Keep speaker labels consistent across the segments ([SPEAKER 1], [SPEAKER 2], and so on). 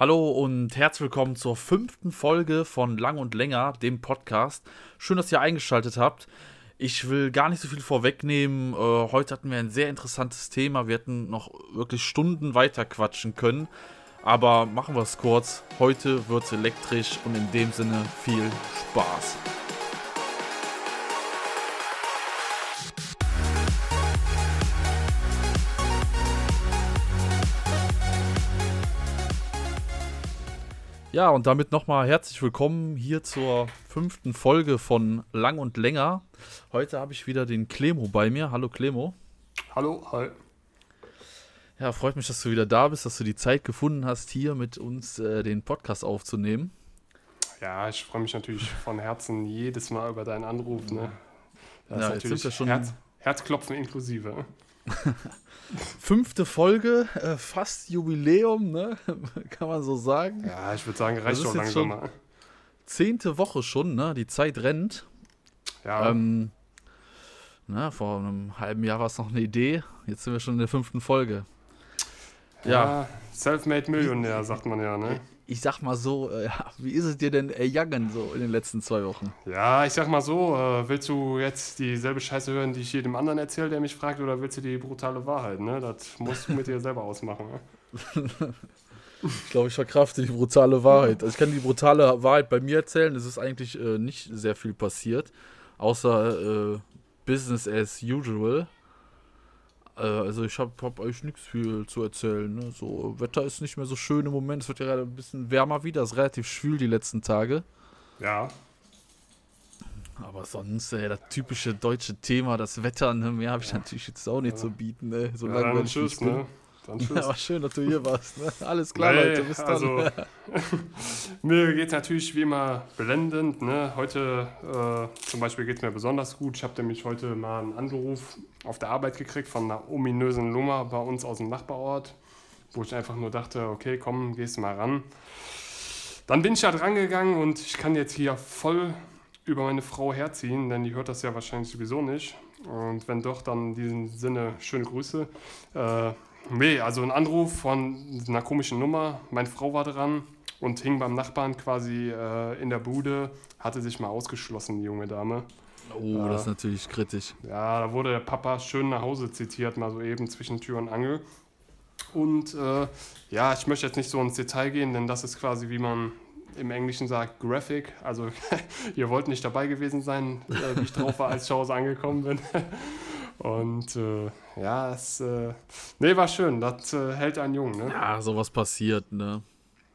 [SPEAKER 1] Hallo und herzlich willkommen zur fünften Folge von Lang und Länger, dem Podcast. Schön, dass ihr eingeschaltet habt. Ich will gar nicht so viel vorwegnehmen. Äh, heute hatten wir ein sehr interessantes Thema. Wir hätten noch wirklich Stunden weiter quatschen können. Aber machen wir es kurz. Heute wird es elektrisch und in dem Sinne viel Spaß. Ja, und damit nochmal herzlich willkommen hier zur fünften Folge von Lang und Länger. Heute habe ich wieder den Clemo bei mir. Hallo Clemo.
[SPEAKER 2] Hallo, hi.
[SPEAKER 1] Ja, freut mich, dass du wieder da bist, dass du die Zeit gefunden hast, hier mit uns äh, den Podcast aufzunehmen.
[SPEAKER 2] Ja, ich freue mich natürlich von Herzen jedes Mal über deinen Anruf. Ne? Das
[SPEAKER 1] ja,
[SPEAKER 2] ist
[SPEAKER 1] jetzt sind wir schon
[SPEAKER 2] Herz, Herzklopfen inklusive.
[SPEAKER 1] Fünfte Folge, äh, fast Jubiläum, ne? Kann man so sagen.
[SPEAKER 2] Ja, ich würde sagen, reicht doch langsam mal.
[SPEAKER 1] Zehnte Woche schon, ne? Die Zeit rennt.
[SPEAKER 2] Ja.
[SPEAKER 1] Ähm, na, vor einem halben Jahr war es noch eine Idee. Jetzt sind wir schon in der fünften Folge.
[SPEAKER 2] Ja, ja Selfmade Millionär, sagt man ja, ne?
[SPEAKER 1] Ich sag mal so, äh, wie ist es dir denn ergangen so in den letzten zwei Wochen?
[SPEAKER 2] Ja, ich sag mal so, äh, willst du jetzt dieselbe Scheiße hören, die ich jedem anderen erzähle, der mich fragt, oder willst du die brutale Wahrheit? Ne? Das musst du mit dir selber ausmachen.
[SPEAKER 1] Ne? ich glaube, ich verkrafte die brutale Wahrheit. Also ich kann die brutale Wahrheit bei mir erzählen. Es ist eigentlich äh, nicht sehr viel passiert, außer äh, Business as usual. Äh, also ich habe hab eigentlich nichts viel zu erzählen. Ne? So, Wetter ist nicht mehr so schön im Moment. Es wird ja gerade ein bisschen wärmer wieder. Es ist relativ schwül die letzten Tage.
[SPEAKER 2] Ja.
[SPEAKER 1] Aber sonst, ey, das typische deutsche Thema, das Wetter, ne, mehr habe ich ja. natürlich jetzt auch nicht ja. zu bieten, ne? So
[SPEAKER 2] ja, langweilig tschüss, ne?
[SPEAKER 1] Dann tschüss. Ja, war schön, dass du hier warst. Ne? Alles klar, nee, Leute, bis dann. Also,
[SPEAKER 2] mir geht es natürlich wie immer blendend. Ne? Heute äh, zum Beispiel geht es mir besonders gut. Ich habe nämlich heute mal einen Anruf auf der Arbeit gekriegt von einer ominösen Nummer bei uns aus dem Nachbarort, wo ich einfach nur dachte, okay, komm, gehst du mal ran. Dann bin ich da dran gegangen und ich kann jetzt hier voll über meine Frau herziehen, denn die hört das ja wahrscheinlich sowieso nicht. Und wenn doch, dann in diesem Sinne schöne Grüße. Äh, Nee, also ein Anruf von einer komischen Nummer. Meine Frau war dran und hing beim Nachbarn quasi äh, in der Bude, hatte sich mal ausgeschlossen, die junge Dame.
[SPEAKER 1] Oh, äh, das ist natürlich kritisch.
[SPEAKER 2] Ja, da wurde der Papa schön nach Hause zitiert, mal so eben zwischen Tür und Angel. Und äh, ja, ich möchte jetzt nicht so ins Detail gehen, denn das ist quasi, wie man im Englischen sagt, Graphic. Also ihr wollt nicht dabei gewesen sein, äh, wie ich drauf war, als ich zu Hause angekommen bin. Und äh, ja, es äh, nee, war schön. Das äh, hält einen jung, ne?
[SPEAKER 1] Ja, sowas passiert, ne?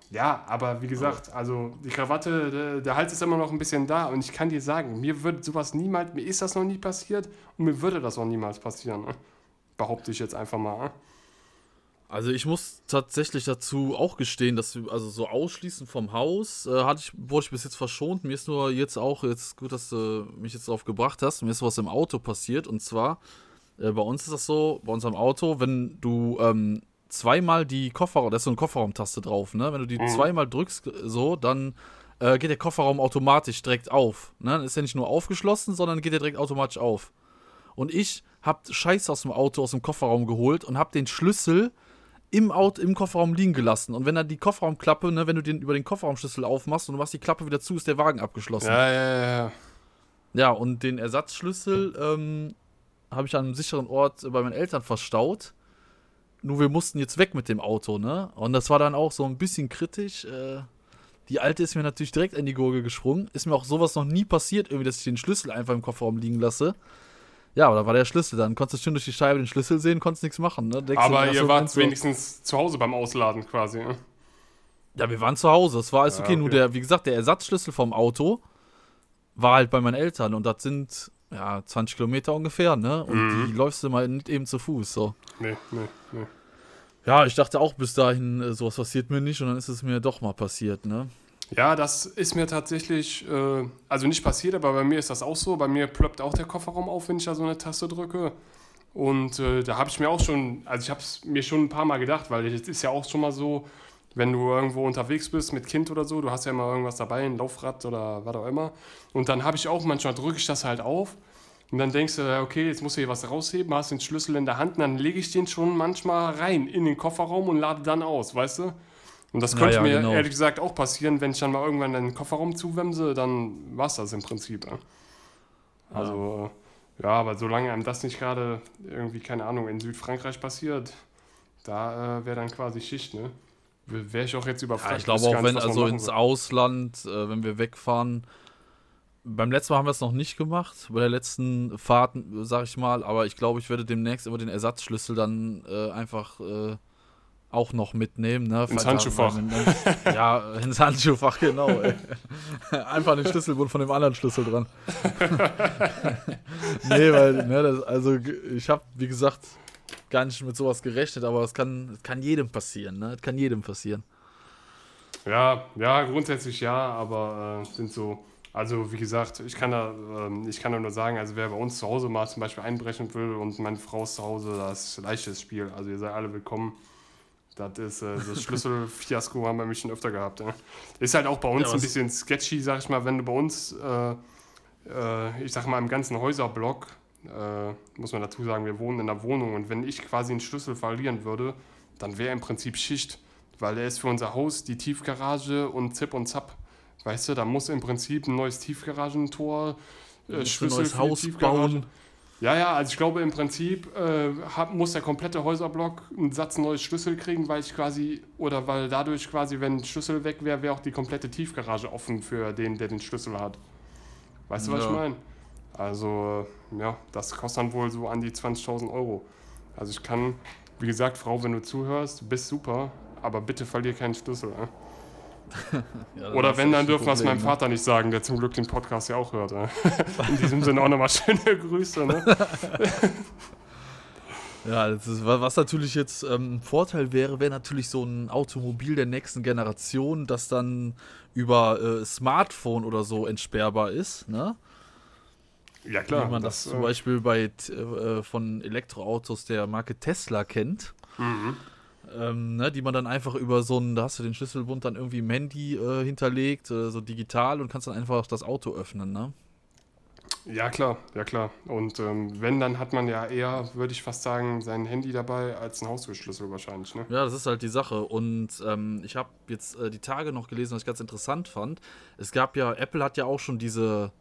[SPEAKER 2] Ja, aber wie gesagt, also die Krawatte, der, der, Hals ist immer noch ein bisschen da und ich kann dir sagen, mir wird sowas niemals, mir ist das noch nie passiert und mir würde das auch niemals passieren. Ne? Behaupte ich jetzt einfach mal. Ne?
[SPEAKER 1] Also ich muss tatsächlich dazu auch gestehen, dass also so ausschließen vom Haus äh, hatte ich, wurde ich bis jetzt verschont. Mir ist nur jetzt auch, jetzt gut, dass du mich jetzt darauf gebracht hast, mir ist was im Auto passiert und zwar äh, bei uns ist das so, bei unserem Auto, wenn du ähm, zweimal die Kofferraum, da ist so eine Kofferraumtaste drauf, ne? Wenn du die mhm. zweimal drückst, so, dann äh, geht der Kofferraum automatisch direkt auf. Ne? Dann ist er nicht nur aufgeschlossen, sondern geht er direkt automatisch auf. Und ich hab Scheiß aus dem Auto, aus dem Kofferraum geholt und hab den Schlüssel im Auto, im Kofferraum liegen gelassen. Und wenn dann die Kofferraumklappe, ne, wenn du den über den Kofferraumschlüssel aufmachst und du machst die Klappe wieder zu, ist der Wagen abgeschlossen.
[SPEAKER 2] Ja, ja, ja.
[SPEAKER 1] Ja, und den Ersatzschlüssel ähm, habe ich an einem sicheren Ort bei meinen Eltern verstaut. Nur wir mussten jetzt weg mit dem Auto, ne? Und das war dann auch so ein bisschen kritisch. Äh, die alte ist mir natürlich direkt in die Gurgel gesprungen. Ist mir auch sowas noch nie passiert, irgendwie, dass ich den Schlüssel einfach im Kofferraum liegen lasse. Ja, aber da war der Schlüssel dann. Konntest du schön durch die Scheibe den Schlüssel sehen, konntest nichts machen. Ne?
[SPEAKER 2] aber ihr wart so, wenigstens zu Hause beim Ausladen quasi, ne?
[SPEAKER 1] Ja, wir waren zu Hause. Es war alles okay. Ja, okay. Nur der, wie gesagt, der Ersatzschlüssel vom Auto war halt bei meinen Eltern und das sind ja, 20 Kilometer ungefähr, ne? Und mhm. die läufst du mal nicht eben zu Fuß, so.
[SPEAKER 2] Nee, nee, nee.
[SPEAKER 1] Ja, ich dachte auch bis dahin, äh, sowas passiert mir nicht und dann ist es mir doch mal passiert, ne?
[SPEAKER 2] Ja, das ist mir tatsächlich, äh, also nicht passiert, aber bei mir ist das auch so. Bei mir ploppt auch der Kofferraum auf, wenn ich da so eine Taste drücke. Und äh, da habe ich mir auch schon, also ich habe es mir schon ein paar Mal gedacht, weil es ist ja auch schon mal so, wenn du irgendwo unterwegs bist mit Kind oder so, du hast ja immer irgendwas dabei, ein Laufrad oder was auch immer. Und dann habe ich auch manchmal drücke ich das halt auf und dann denkst du, okay, jetzt musst du hier was rausheben, hast den Schlüssel in der Hand und dann lege ich den schon manchmal rein in den Kofferraum und lade dann aus, weißt du? Und das könnte
[SPEAKER 1] Ja, ja,
[SPEAKER 2] mir
[SPEAKER 1] genau.
[SPEAKER 2] ehrlich gesagt auch passieren, wenn ich dann mal irgendwann den Kofferraum zuwemse, dann war es das im Prinzip. Ja. Also, äh, ja, aber solange einem das nicht gerade irgendwie, keine Ahnung, in Südfrankreich passiert, da äh, wäre dann quasi Schicht, ne? Wäre ich auch jetzt überfragt.
[SPEAKER 1] Ja, ich glaube auch, wenn also ins
[SPEAKER 2] soll.
[SPEAKER 1] Ausland, äh, wenn wir wegfahren. Beim letzten Mal haben wir es noch nicht gemacht, bei der letzten Fahrt, sag ich mal, aber ich glaube, ich werde demnächst immer den Ersatzschlüssel dann äh, einfach äh, auch noch mitnehmen. Ne?
[SPEAKER 2] Ins Handschuhfach.
[SPEAKER 1] ja, ins Handschuhfach, genau. Ey. Einfach den Schlüsselbund von dem anderen Schlüssel dran. nee, weil, ne, das, also ich habe, wie gesagt, gar nicht mit sowas gerechnet, aber es kann, kann jedem passieren, ne? Es kann jedem passieren.
[SPEAKER 2] Ja, ja, grundsätzlich ja, aber äh, sind so, also wie gesagt, ich kann da, ähm, ich kann da nur sagen, also wer bei uns zu Hause mal zum Beispiel einbrechen will und meine Frau ist zu Hause, das ist leichtes Spiel. Also ihr seid alle willkommen. Das ist äh, das Schlüsselfiasko haben wir mich schon öfter gehabt. Ja. Ist halt auch bei uns
[SPEAKER 1] Ja,
[SPEAKER 2] ein bisschen sketchy, sag ich mal, wenn du bei uns, äh, äh, ich sag mal, im ganzen Häuserblock, äh, muss man dazu sagen, wir wohnen in einer Wohnung und wenn ich quasi einen Schlüssel verlieren würde, dann wäre im Prinzip Schicht, weil er ist für unser Haus die Tiefgarage und Zip und Zap. Weißt du, da muss im Prinzip ein neues Tiefgaragentor, äh, Schlüssel
[SPEAKER 1] neues
[SPEAKER 2] für die
[SPEAKER 1] Haus
[SPEAKER 2] Tiefgarage.
[SPEAKER 1] bauen.
[SPEAKER 2] Ja, ja, also ich glaube im Prinzip äh, hab, muss der komplette Häuserblock einen Satz neues Schlüssel kriegen, weil ich quasi, oder weil dadurch quasi, wenn ein Schlüssel weg wäre, wäre auch die komplette Tiefgarage offen für den, der den Schlüssel hat. Weißt du, was
[SPEAKER 1] Ja.
[SPEAKER 2] ich meine? Also, ja, das kostet dann wohl so an die 20.000 Euro. Also ich kann, wie gesagt, Frau, wenn du zuhörst, bist super, aber bitte verlier keinen Schlüssel. Äh?
[SPEAKER 1] Ja,
[SPEAKER 2] Oder wenn, dann dürfen wir es meinem
[SPEAKER 1] ne?
[SPEAKER 2] Vater nicht sagen, der zum Glück den Podcast ja auch hört. Äh? In diesem Sinne auch nochmal schöne Grüße. Ne?
[SPEAKER 1] Ja, ist, wa- was natürlich jetzt ähm, ein Vorteil wäre, wäre natürlich so ein Automobil der nächsten Generation, das dann über äh, Smartphone oder so entsperrbar ist, ne?
[SPEAKER 2] Ja, klar.
[SPEAKER 1] Wie man das,
[SPEAKER 2] das,
[SPEAKER 1] zum
[SPEAKER 2] äh,
[SPEAKER 1] Beispiel bei äh, von Elektroautos der Marke Tesla kennt.
[SPEAKER 2] Mhm.
[SPEAKER 1] Ähm, ne, die man dann einfach über so ein, da hast du den Schlüsselbund dann irgendwie im Handy äh, hinterlegt, äh, so digital und kannst dann einfach das Auto öffnen, ne?
[SPEAKER 2] Ja, klar, ja klar. Und ähm, wenn, dann hat man ja eher, würde ich fast sagen, sein Handy dabei als ein Haustürschlüssel wahrscheinlich. Ne?
[SPEAKER 1] Ja, das ist halt die Sache. Und ähm, ich habe jetzt äh, die Tage noch gelesen, was ich ganz interessant fand. Es gab ja, Apple hat ja auch schon diese,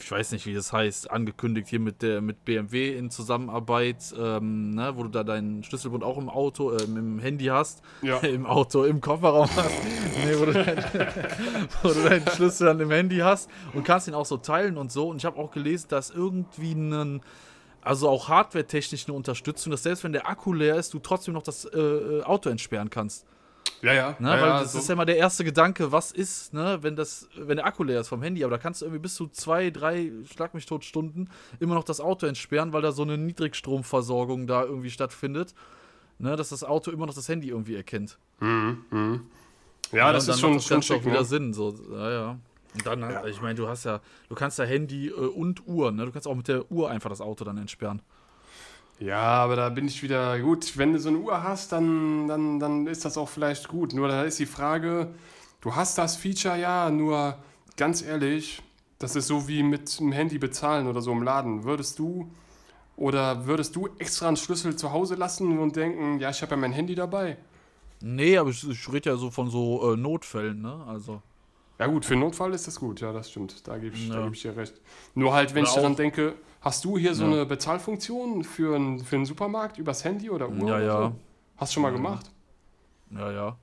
[SPEAKER 1] ich weiß nicht, wie das heißt, angekündigt hier mit der mit BMW in Zusammenarbeit, ähm, ne, wo du da deinen Schlüsselbund auch im Auto, äh, im Handy hast,
[SPEAKER 2] Ja.
[SPEAKER 1] im Auto, im Kofferraum hast, nee, wo, du dein, wo du deinen Schlüssel dann im Handy hast und kannst ihn auch so teilen und so. Und ich habe auch gelesen, dass irgendwie einen also auch hardware-technisch eine Unterstützung, dass selbst wenn der Akku leer ist, du trotzdem noch das äh, äh, Auto entsperren kannst.
[SPEAKER 2] Ja, ja.
[SPEAKER 1] Ne?
[SPEAKER 2] ja,
[SPEAKER 1] Weil
[SPEAKER 2] ja,
[SPEAKER 1] das
[SPEAKER 2] so.
[SPEAKER 1] ist ja immer der erste Gedanke, was ist, ne, wenn das, wenn der Akku leer ist vom Handy, aber da kannst du irgendwie bis zu zwei, drei, schlag mich tot Stunden immer noch das Auto entsperren, weil da so eine Niedrigstromversorgung da irgendwie stattfindet. Ne, dass das Auto immer noch das Handy irgendwie erkennt.
[SPEAKER 2] Mhm, mhm. Ja, das
[SPEAKER 1] und
[SPEAKER 2] ist
[SPEAKER 1] dann
[SPEAKER 2] schon,
[SPEAKER 1] macht das
[SPEAKER 2] schon schick.
[SPEAKER 1] wieder
[SPEAKER 2] Ne?
[SPEAKER 1] Sinn. So, ja, ja. Und dann,
[SPEAKER 2] Ja.
[SPEAKER 1] ich meine, du hast ja, du kannst ja Handy äh, und Uhr, ne? Du kannst auch mit der Uhr einfach das Auto dann entsperren.
[SPEAKER 2] Ja, aber da bin ich wieder gut. Wenn du so eine Uhr hast, dann, dann, dann ist das auch vielleicht gut. Nur da ist die Frage, du hast das Feature ja, nur ganz ehrlich, das ist so wie mit dem Handy bezahlen oder so im Laden. Würdest du oder würdest du extra einen Schlüssel zu Hause lassen und denken, ja, ich habe ja mein Handy dabei?
[SPEAKER 1] Nee, aber ich, ich rede ja so von so äh, Notfällen, ne? Also.
[SPEAKER 2] Ja gut, für Notfall ist das gut, ja, das stimmt. Da gebe ich, da
[SPEAKER 1] Ja.
[SPEAKER 2] geb ich dir recht. Nur halt, wenn
[SPEAKER 1] Oder
[SPEAKER 2] ich daran denke, hast du hier so
[SPEAKER 1] Ja.
[SPEAKER 2] eine Bezahlfunktion für, ein, für einen Supermarkt übers Handy oder Uhr?
[SPEAKER 1] Ja, ja.
[SPEAKER 2] So? Hast du schon mal gemacht?
[SPEAKER 1] Ja, ja.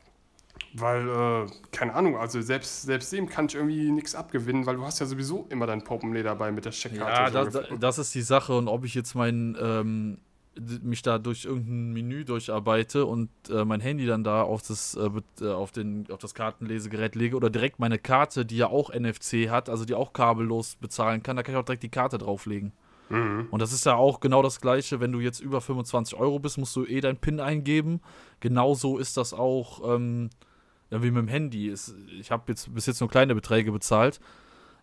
[SPEAKER 2] Weil, äh, keine Ahnung, also selbst, selbst dem kann ich irgendwie nichts abgewinnen, weil du hast ja sowieso immer dein Portemonnaie dabei mit der Checkkarte.
[SPEAKER 1] Ja,
[SPEAKER 2] so
[SPEAKER 1] das, das ist die Sache und ob ich jetzt mein, ähm, mich da durch irgendein Menü durcharbeite und äh, mein Handy dann da auf das, äh, äh, auf, den, auf das Kartenlesegerät lege oder direkt meine Karte, die ja auch NFC hat, also die auch kabellos bezahlen kann, da kann ich auch direkt die Karte drauflegen.
[SPEAKER 2] Mhm.
[SPEAKER 1] Und das ist ja auch genau das gleiche, wenn du jetzt über 25 Euro bist, musst du eh dein PIN eingeben. Genauso ist das auch ähm, ja, wie mit dem Handy. Es- Ich habe jetzt bis jetzt nur kleine Beträge bezahlt,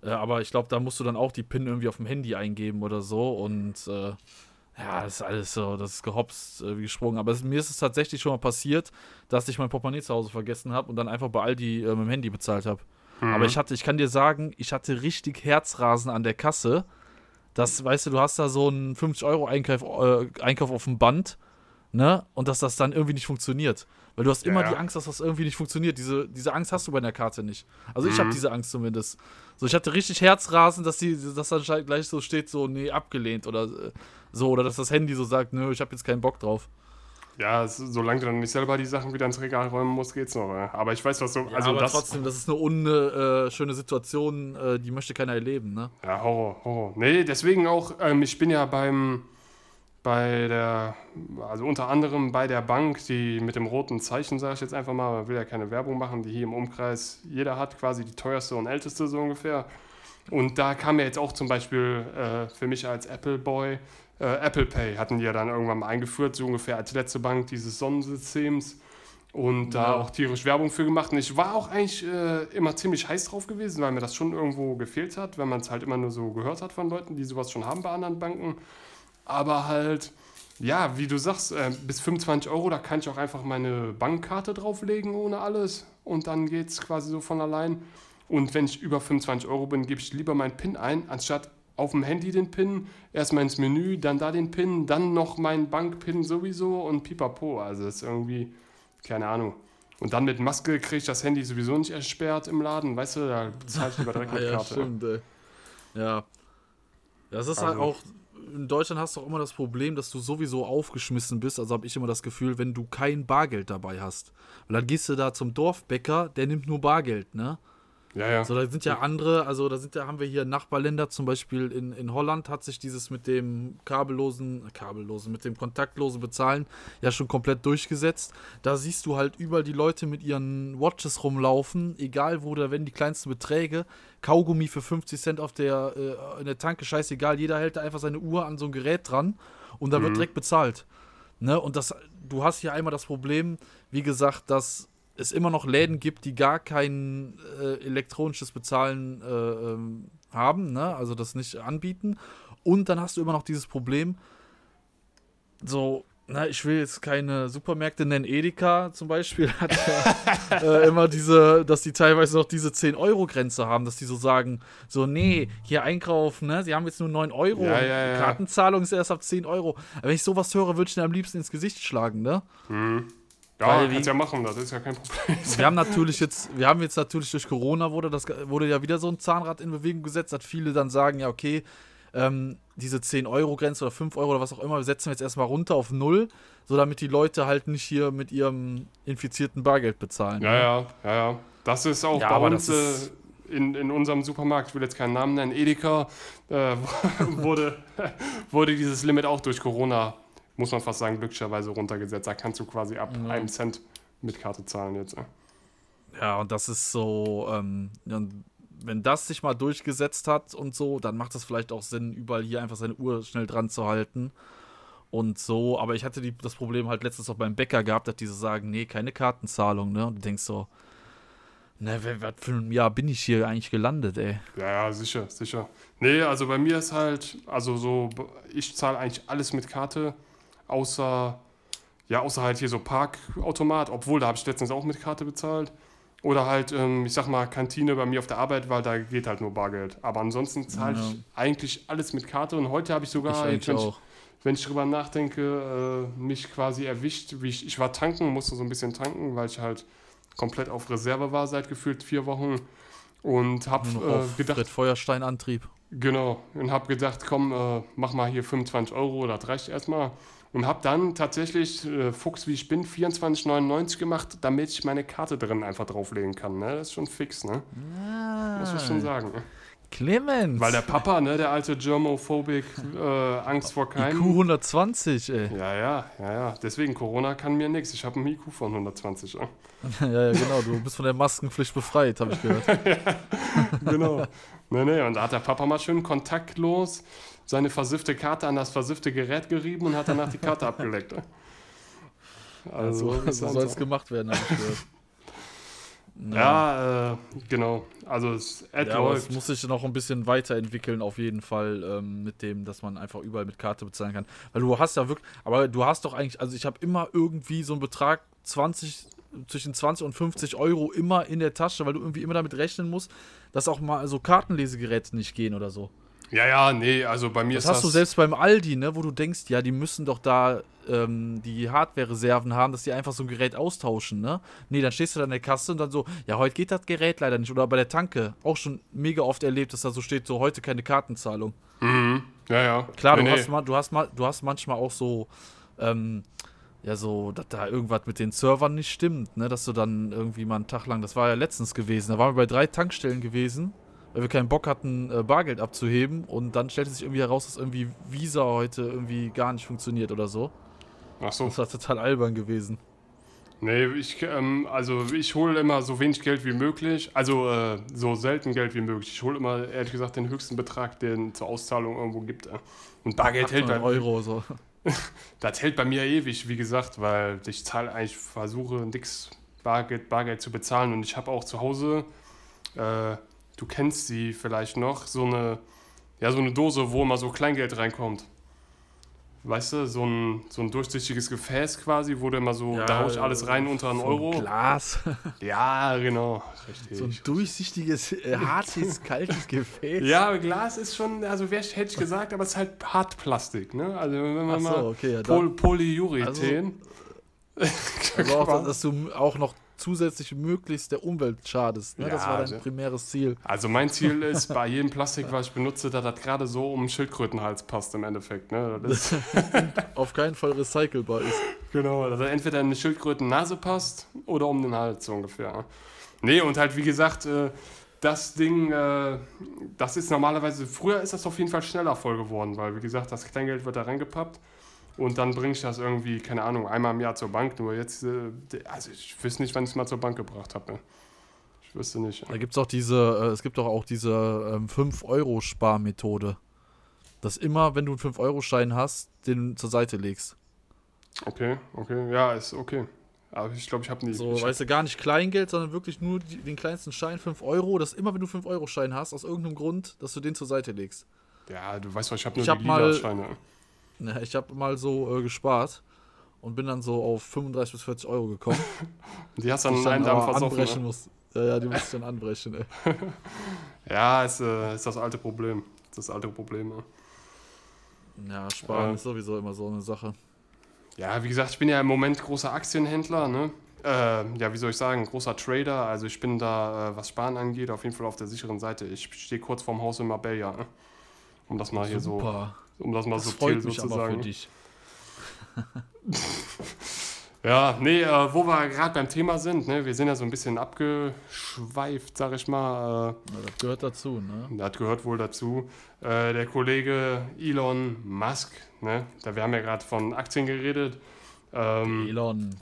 [SPEAKER 1] äh, aber ich glaube, da musst du dann auch die PIN irgendwie auf dem Handy eingeben oder so. Und äh, ja, das ist alles so, das ist gehopst äh, wie gesprungen. Aber es, mir ist es tatsächlich schon mal passiert, dass ich mein Portemonnaie zu Hause vergessen habe und dann einfach bei Aldi äh, mit dem Handy bezahlt habe.
[SPEAKER 2] Mhm.
[SPEAKER 1] Aber ich hatte, ich kann dir sagen, ich hatte richtig Herzrasen an der Kasse. Das, weißt du, du hast da so einen 50-Euro-Einkauf äh, Einkauf auf dem Band, ne? Und dass das dann irgendwie nicht funktioniert. Weil du hast immer
[SPEAKER 2] Ja, ja.
[SPEAKER 1] die Angst, dass das irgendwie nicht funktioniert. Diese, diese Angst hast du bei einer Karte nicht. Also
[SPEAKER 2] Mhm.
[SPEAKER 1] ich habe diese Angst zumindest. So, ich hatte richtig Herzrasen, dass die, dass dann gleich so steht, so, nee, abgelehnt oder äh, so, oder dass das Handy so sagt, nö, ich habe jetzt keinen Bock drauf.
[SPEAKER 2] Ja, es, solange du dann nicht selber die Sachen wieder ins Regal räumen musst, geht's noch. Aber ich weiß, was so.
[SPEAKER 1] Ja,
[SPEAKER 2] also
[SPEAKER 1] aber
[SPEAKER 2] das.
[SPEAKER 1] trotzdem, das ist eine unschöne äh, schöne Situation, äh, die möchte keiner erleben, ne?
[SPEAKER 2] Ja, Horror, Horror. Nee, deswegen auch, ähm, ich bin ja beim, bei der, also unter anderem bei der Bank, die mit dem roten Zeichen, sage ich jetzt einfach mal, man will ja keine Werbung machen, die hier im Umkreis jeder hat, quasi die teuerste und älteste so ungefähr. Und da kam ja jetzt auch zum Beispiel äh, für mich als Apple Boy, äh, Apple Pay hatten die ja dann irgendwann mal eingeführt, so ungefähr als letzte Bank dieses Sonnensystems. Und da
[SPEAKER 1] Ja.
[SPEAKER 2] auch tierisch Werbung für gemacht. Und ich war auch eigentlich äh, immer ziemlich heiß drauf gewesen, weil mir das schon irgendwo gefehlt hat, wenn man es halt immer nur so gehört hat von Leuten, die sowas schon haben bei anderen Banken. Aber halt, ja, wie du sagst, äh, bis 25 Euro, da kann ich auch einfach meine Bankkarte drauflegen ohne alles. Und dann geht es quasi so von allein. Und wenn ich über 25 Euro bin, gebe ich lieber meinen PIN ein, anstatt auf dem Handy den PIN, erstmal ins Menü, dann da den PIN, dann noch meinen Bank-PIN sowieso und pipapo. Also ist irgendwie, keine Ahnung. Und dann mit Maske kriege ich das Handy sowieso nicht ersperrt im Laden, weißt du, da zahle ich lieber direkt mit
[SPEAKER 1] ja,
[SPEAKER 2] Karte.
[SPEAKER 1] stimmt, ey. Ja. Das ist halt
[SPEAKER 2] Also-
[SPEAKER 1] auch, in Deutschland hast du auch immer das Problem, dass du sowieso aufgeschmissen bist. Also habe ich immer das Gefühl, wenn du kein Bargeld dabei hast. Weil dann gehst du da zum Dorfbäcker, der nimmt nur Bargeld, ne?
[SPEAKER 2] Ja, ja.
[SPEAKER 1] So, da sind ja andere, also da sind ja, haben wir hier Nachbarländer, zum Beispiel in, in Holland hat sich dieses mit dem kabellosen, kabellosen, mit dem kontaktlosen Bezahlen ja schon komplett durchgesetzt. Da siehst du halt überall die Leute mit ihren Watches rumlaufen, egal wo, da werden die kleinsten Beträge. Kaugummi für 50 Cent auf der, äh, in der Tanke, scheißegal, jeder hält da einfach seine Uhr an so ein Gerät dran und dann wird direkt bezahlt. Ne? Und das, du hast hier einmal das Problem, wie gesagt, dass es immer noch Läden gibt, die gar kein äh, elektronisches Bezahlen äh, ähm, haben, ne? also das nicht anbieten. Und dann hast du immer noch dieses Problem, so, na, ich will jetzt keine Supermärkte nennen, Edeka zum Beispiel hat ja, äh, immer diese, dass die teilweise noch diese 10-Euro-Grenze haben, dass die so sagen, so, nee, hier einkaufen, ne, sie haben jetzt nur 9 Euro,
[SPEAKER 2] Ja, ja.
[SPEAKER 1] Kartenzahlung ist erst ab 10 Euro. Aber wenn ich sowas höre, würde ich den am liebsten ins Gesicht schlagen, ne?
[SPEAKER 2] Ja,
[SPEAKER 1] Weil
[SPEAKER 2] kannst
[SPEAKER 1] wie-
[SPEAKER 2] ja machen, das ist ja kein Problem.
[SPEAKER 1] Wir haben natürlich jetzt, wir haben jetzt natürlich durch Corona wurde das wurde ja wieder so ein Zahnrad in Bewegung gesetzt, dass viele dann sagen, ja, okay, ähm, diese 10-Euro-Grenze oder 5 Euro oder was auch immer, setzen wir jetzt erstmal runter auf null, so damit die Leute halt nicht hier mit ihrem infizierten Bargeld bezahlen.
[SPEAKER 2] Ja, ja, ja, ja. Das ist auch
[SPEAKER 1] Ja,
[SPEAKER 2] bei
[SPEAKER 1] aber
[SPEAKER 2] uns
[SPEAKER 1] das ist-
[SPEAKER 2] äh, in, in unserem Supermarkt, ich will jetzt keinen Namen nennen, Edeka, äh, wurde, wurde dieses Limit auch durch Corona, muss man fast sagen, glücklicherweise runtergesetzt. Da kannst du quasi ab
[SPEAKER 1] Ja.
[SPEAKER 2] einem Cent mit Karte zahlen jetzt.
[SPEAKER 1] Ja, und das ist so, ähm, wenn das sich mal durchgesetzt hat und so, dann macht es vielleicht auch Sinn, überall hier einfach seine Uhr schnell dran zu halten. Und so, aber ich hatte die, das Problem halt letztens auch beim Bäcker gehabt, dass die so sagen, nee, keine Kartenzahlung, ne? Und du denkst so, ne, wer- was für ein Jahr bin ich hier eigentlich gelandet, ey?
[SPEAKER 2] Ja, ja, sicher, sicher. Nee, also bei mir ist halt, also so, ich zahle eigentlich alles mit Karte, außer, ja, außer halt hier so Parkautomat, obwohl da habe ich letztens auch mit Karte bezahlt. Oder halt, ähm, ich sag mal, Kantine bei mir auf der Arbeit, weil da geht halt nur Bargeld. Aber ansonsten zahle
[SPEAKER 1] Ja.
[SPEAKER 2] ich eigentlich alles mit Karte und heute habe ich sogar,
[SPEAKER 1] ich
[SPEAKER 2] wenn, ich, wenn ich drüber nachdenke, äh, mich quasi erwischt, wie ich, ich war tanken, musste so ein bisschen tanken, weil ich halt komplett auf Reserve war seit gefühlt vier Wochen und habe äh, gedacht,
[SPEAKER 1] Fred Feuerstein Antrieb.
[SPEAKER 2] Genau, und habe gedacht, komm, äh, mach mal hier 25 Euro, das reicht erstmal. Und habe dann tatsächlich, äh, Fuchs wie ich bin, 24,99 gemacht, damit ich meine Karte drin einfach drauflegen kann. Ne? Das ist schon fix, ne? Muss man schon sagen. ne?
[SPEAKER 1] Clemens!
[SPEAKER 2] Weil der Papa, ne, der alte Germophobic, äh, Angst vor
[SPEAKER 1] IQ
[SPEAKER 2] keinem.
[SPEAKER 1] 120, ey.
[SPEAKER 2] Ja, ja, ja, ja. Deswegen, Corona kann mir nichts. Ich habe einen IQ von 120. Ja.
[SPEAKER 1] ja, ja, genau, du bist von der Maskenpflicht befreit, habe ich gehört.
[SPEAKER 2] genau. nee, nee, und da hat der Papa mal schön kontaktlos seine versiffte Karte an das versiffte Gerät gerieben und hat danach die Karte abgeleckt. ne?
[SPEAKER 1] Also, so soll es gemacht werden, habe ich gehört.
[SPEAKER 2] Ja, äh, genau. Also es Ad
[SPEAKER 1] Ja, es muss sich noch ein bisschen weiterentwickeln, auf jeden Fall, ähm, mit dem, dass man einfach überall mit Karte bezahlen kann. Weil du hast ja wirklich, aber du hast doch eigentlich, also ich habe immer irgendwie so einen Betrag 20, zwischen 20 und 50 Euro immer in der Tasche, weil du irgendwie immer damit rechnen musst, dass auch mal so Kartenlesegeräte nicht gehen oder so.
[SPEAKER 2] Ja, ja, nee, also bei mir
[SPEAKER 1] Das
[SPEAKER 2] ist
[SPEAKER 1] hast
[SPEAKER 2] das.
[SPEAKER 1] du selbst beim Aldi, ne, wo du denkst, ja, die müssen doch da ähm, die Hardware-Reserven haben, dass die einfach so ein Gerät austauschen, ne? Nee, dann stehst du da in der Kasse und dann so, ja, heute geht das Gerät leider nicht. Oder bei der Tanke, auch schon mega oft erlebt, dass da so steht, so heute keine Kartenzahlung.
[SPEAKER 2] Mhm. Ja, ja.
[SPEAKER 1] Klar,
[SPEAKER 2] nee,
[SPEAKER 1] du,
[SPEAKER 2] nee.
[SPEAKER 1] Hast, du, hast, du hast manchmal auch so, ähm, ja, so, dass da irgendwas mit den Servern nicht stimmt, ne? Dass du dann irgendwie mal einen Tag lang, das war ja letztens gewesen, da waren wir bei drei Tankstellen gewesen, weil wir keinen Bock hatten, äh, Bargeld abzuheben und dann stellte sich irgendwie heraus, dass irgendwie Visa heute irgendwie gar nicht funktioniert oder so.
[SPEAKER 2] Ach so.
[SPEAKER 1] Das war total albern gewesen.
[SPEAKER 2] Nee, ich, ähm, also ich hole immer so wenig Geld wie möglich, also äh, so selten Geld wie möglich. Ich hole immer, ehrlich gesagt, den höchsten Betrag, den zur Auszahlung irgendwo gibt. Äh. Und Bargeld hält bei,
[SPEAKER 1] 800 Euro so.
[SPEAKER 2] das hält bei mir ewig, wie gesagt, weil ich zahle eigentlich, versuche nix Bargeld, Bargeld zu bezahlen. Und ich habe auch zu Hause, äh, du kennst sie vielleicht noch, so eine, ja, so eine Dose, wo immer so Kleingeld reinkommt. Weißt du, so ein, so ein durchsichtiges Gefäß quasi, wo du immer so, da hau ich alles rein unter einen
[SPEAKER 1] so
[SPEAKER 2] Euro.
[SPEAKER 1] Ein Glas.
[SPEAKER 2] Ja, genau. Richtig.
[SPEAKER 1] so ein durchsichtiges, äh, hartes, kaltes Gefäß.
[SPEAKER 2] ja, Glas ist schon, also wär, hätte ich gesagt, aber es ist halt Hartplastik, ne? Also wenn man
[SPEAKER 1] Ach so,
[SPEAKER 2] mal
[SPEAKER 1] okay, ja,
[SPEAKER 2] Poly
[SPEAKER 1] dann,
[SPEAKER 2] Polyurethan.
[SPEAKER 1] also auch, dass du auch noch zusätzlich möglichst der Umwelt schadest. Ne? das
[SPEAKER 2] Ja,
[SPEAKER 1] war dein
[SPEAKER 2] also-
[SPEAKER 1] primäres Ziel.
[SPEAKER 2] Also mein Ziel ist bei jedem Plastik, was ich benutze, dass das gerade so um den Schildkrötenhals passt im Endeffekt. Ne? Das
[SPEAKER 1] Auf keinen Fall recycelbar ist.
[SPEAKER 2] genau, dass das entweder in eine Schildkrötennase passt oder um den Hals so ungefähr. ne? Nee, und halt wie gesagt, äh, das Ding, äh, das ist normalerweise, früher ist das auf jeden Fall schneller voll geworden, weil wie gesagt, das Kleingeld wird da reingepappt. Und dann bringe ich das irgendwie, keine Ahnung, einmal im Jahr zur Bank. Nur jetzt, äh, also ich wüsste nicht, wann ich es mal zur Bank gebracht habe. Ne? Ich wüsste nicht.
[SPEAKER 1] Da gibt es auch diese, äh, es gibt doch auch diese ähm, 5-Euro-Sparmethode. Dass immer, wenn du einen 5-Euro-Schein hast, den zur Seite legst.
[SPEAKER 2] Okay, okay, ja, ist okay. Aber ich glaube, ich habe nie.
[SPEAKER 1] So,
[SPEAKER 2] ich
[SPEAKER 1] weißt du, gar nicht Kleingeld, sondern wirklich nur die, den kleinsten Schein, 5 Euro. Dass immer, wenn du 5-Euro-Schein hast, aus irgendeinem Grund, dass du den zur Seite legst.
[SPEAKER 2] ja, du weißt was, ich habe nur
[SPEAKER 1] Ich hab
[SPEAKER 2] die
[SPEAKER 1] mal-
[SPEAKER 2] lila Scheine.
[SPEAKER 1] Ja, ich habe mal so äh, gespart und bin dann so auf 35 bis 40 Euro gekommen.
[SPEAKER 2] Die hast
[SPEAKER 1] die
[SPEAKER 2] dann
[SPEAKER 1] aber
[SPEAKER 2] versoffen.
[SPEAKER 1] anbrechen
[SPEAKER 2] Ne?
[SPEAKER 1] muss. Ja, ja, die muss ich dann anbrechen, ey.
[SPEAKER 2] Ja, ist, äh, ist das alte Problem. Das alte Problem. Ne?
[SPEAKER 1] Ja, sparen
[SPEAKER 2] Äh.
[SPEAKER 1] ist sowieso immer so eine Sache.
[SPEAKER 2] Ja, wie gesagt, ich bin ja im Moment großer Aktienhändler. Ne? Äh, ja, wie soll ich sagen, großer Trader. Also ich bin da, äh, was Sparen angeht, auf jeden Fall auf der sicheren Seite. Ich stehe kurz vorm Haus in Marbella. Ne? Um das mal hier so,
[SPEAKER 1] Super.
[SPEAKER 2] Um das mal
[SPEAKER 1] Das
[SPEAKER 2] subtil
[SPEAKER 1] freut mich aber für
[SPEAKER 2] sozusagen.
[SPEAKER 1] dich.
[SPEAKER 2] Ja, nee, äh, wo wir gerade beim Thema sind, ne? wir sind ja so ein bisschen abgeschweift, sag ich mal. Äh,
[SPEAKER 1] Ja, das gehört dazu, ne?
[SPEAKER 2] Das gehört wohl dazu. Äh, der Kollege Elon Musk, ne? da wir haben ja gerade von Aktien geredet. Ähm,
[SPEAKER 1] Elon.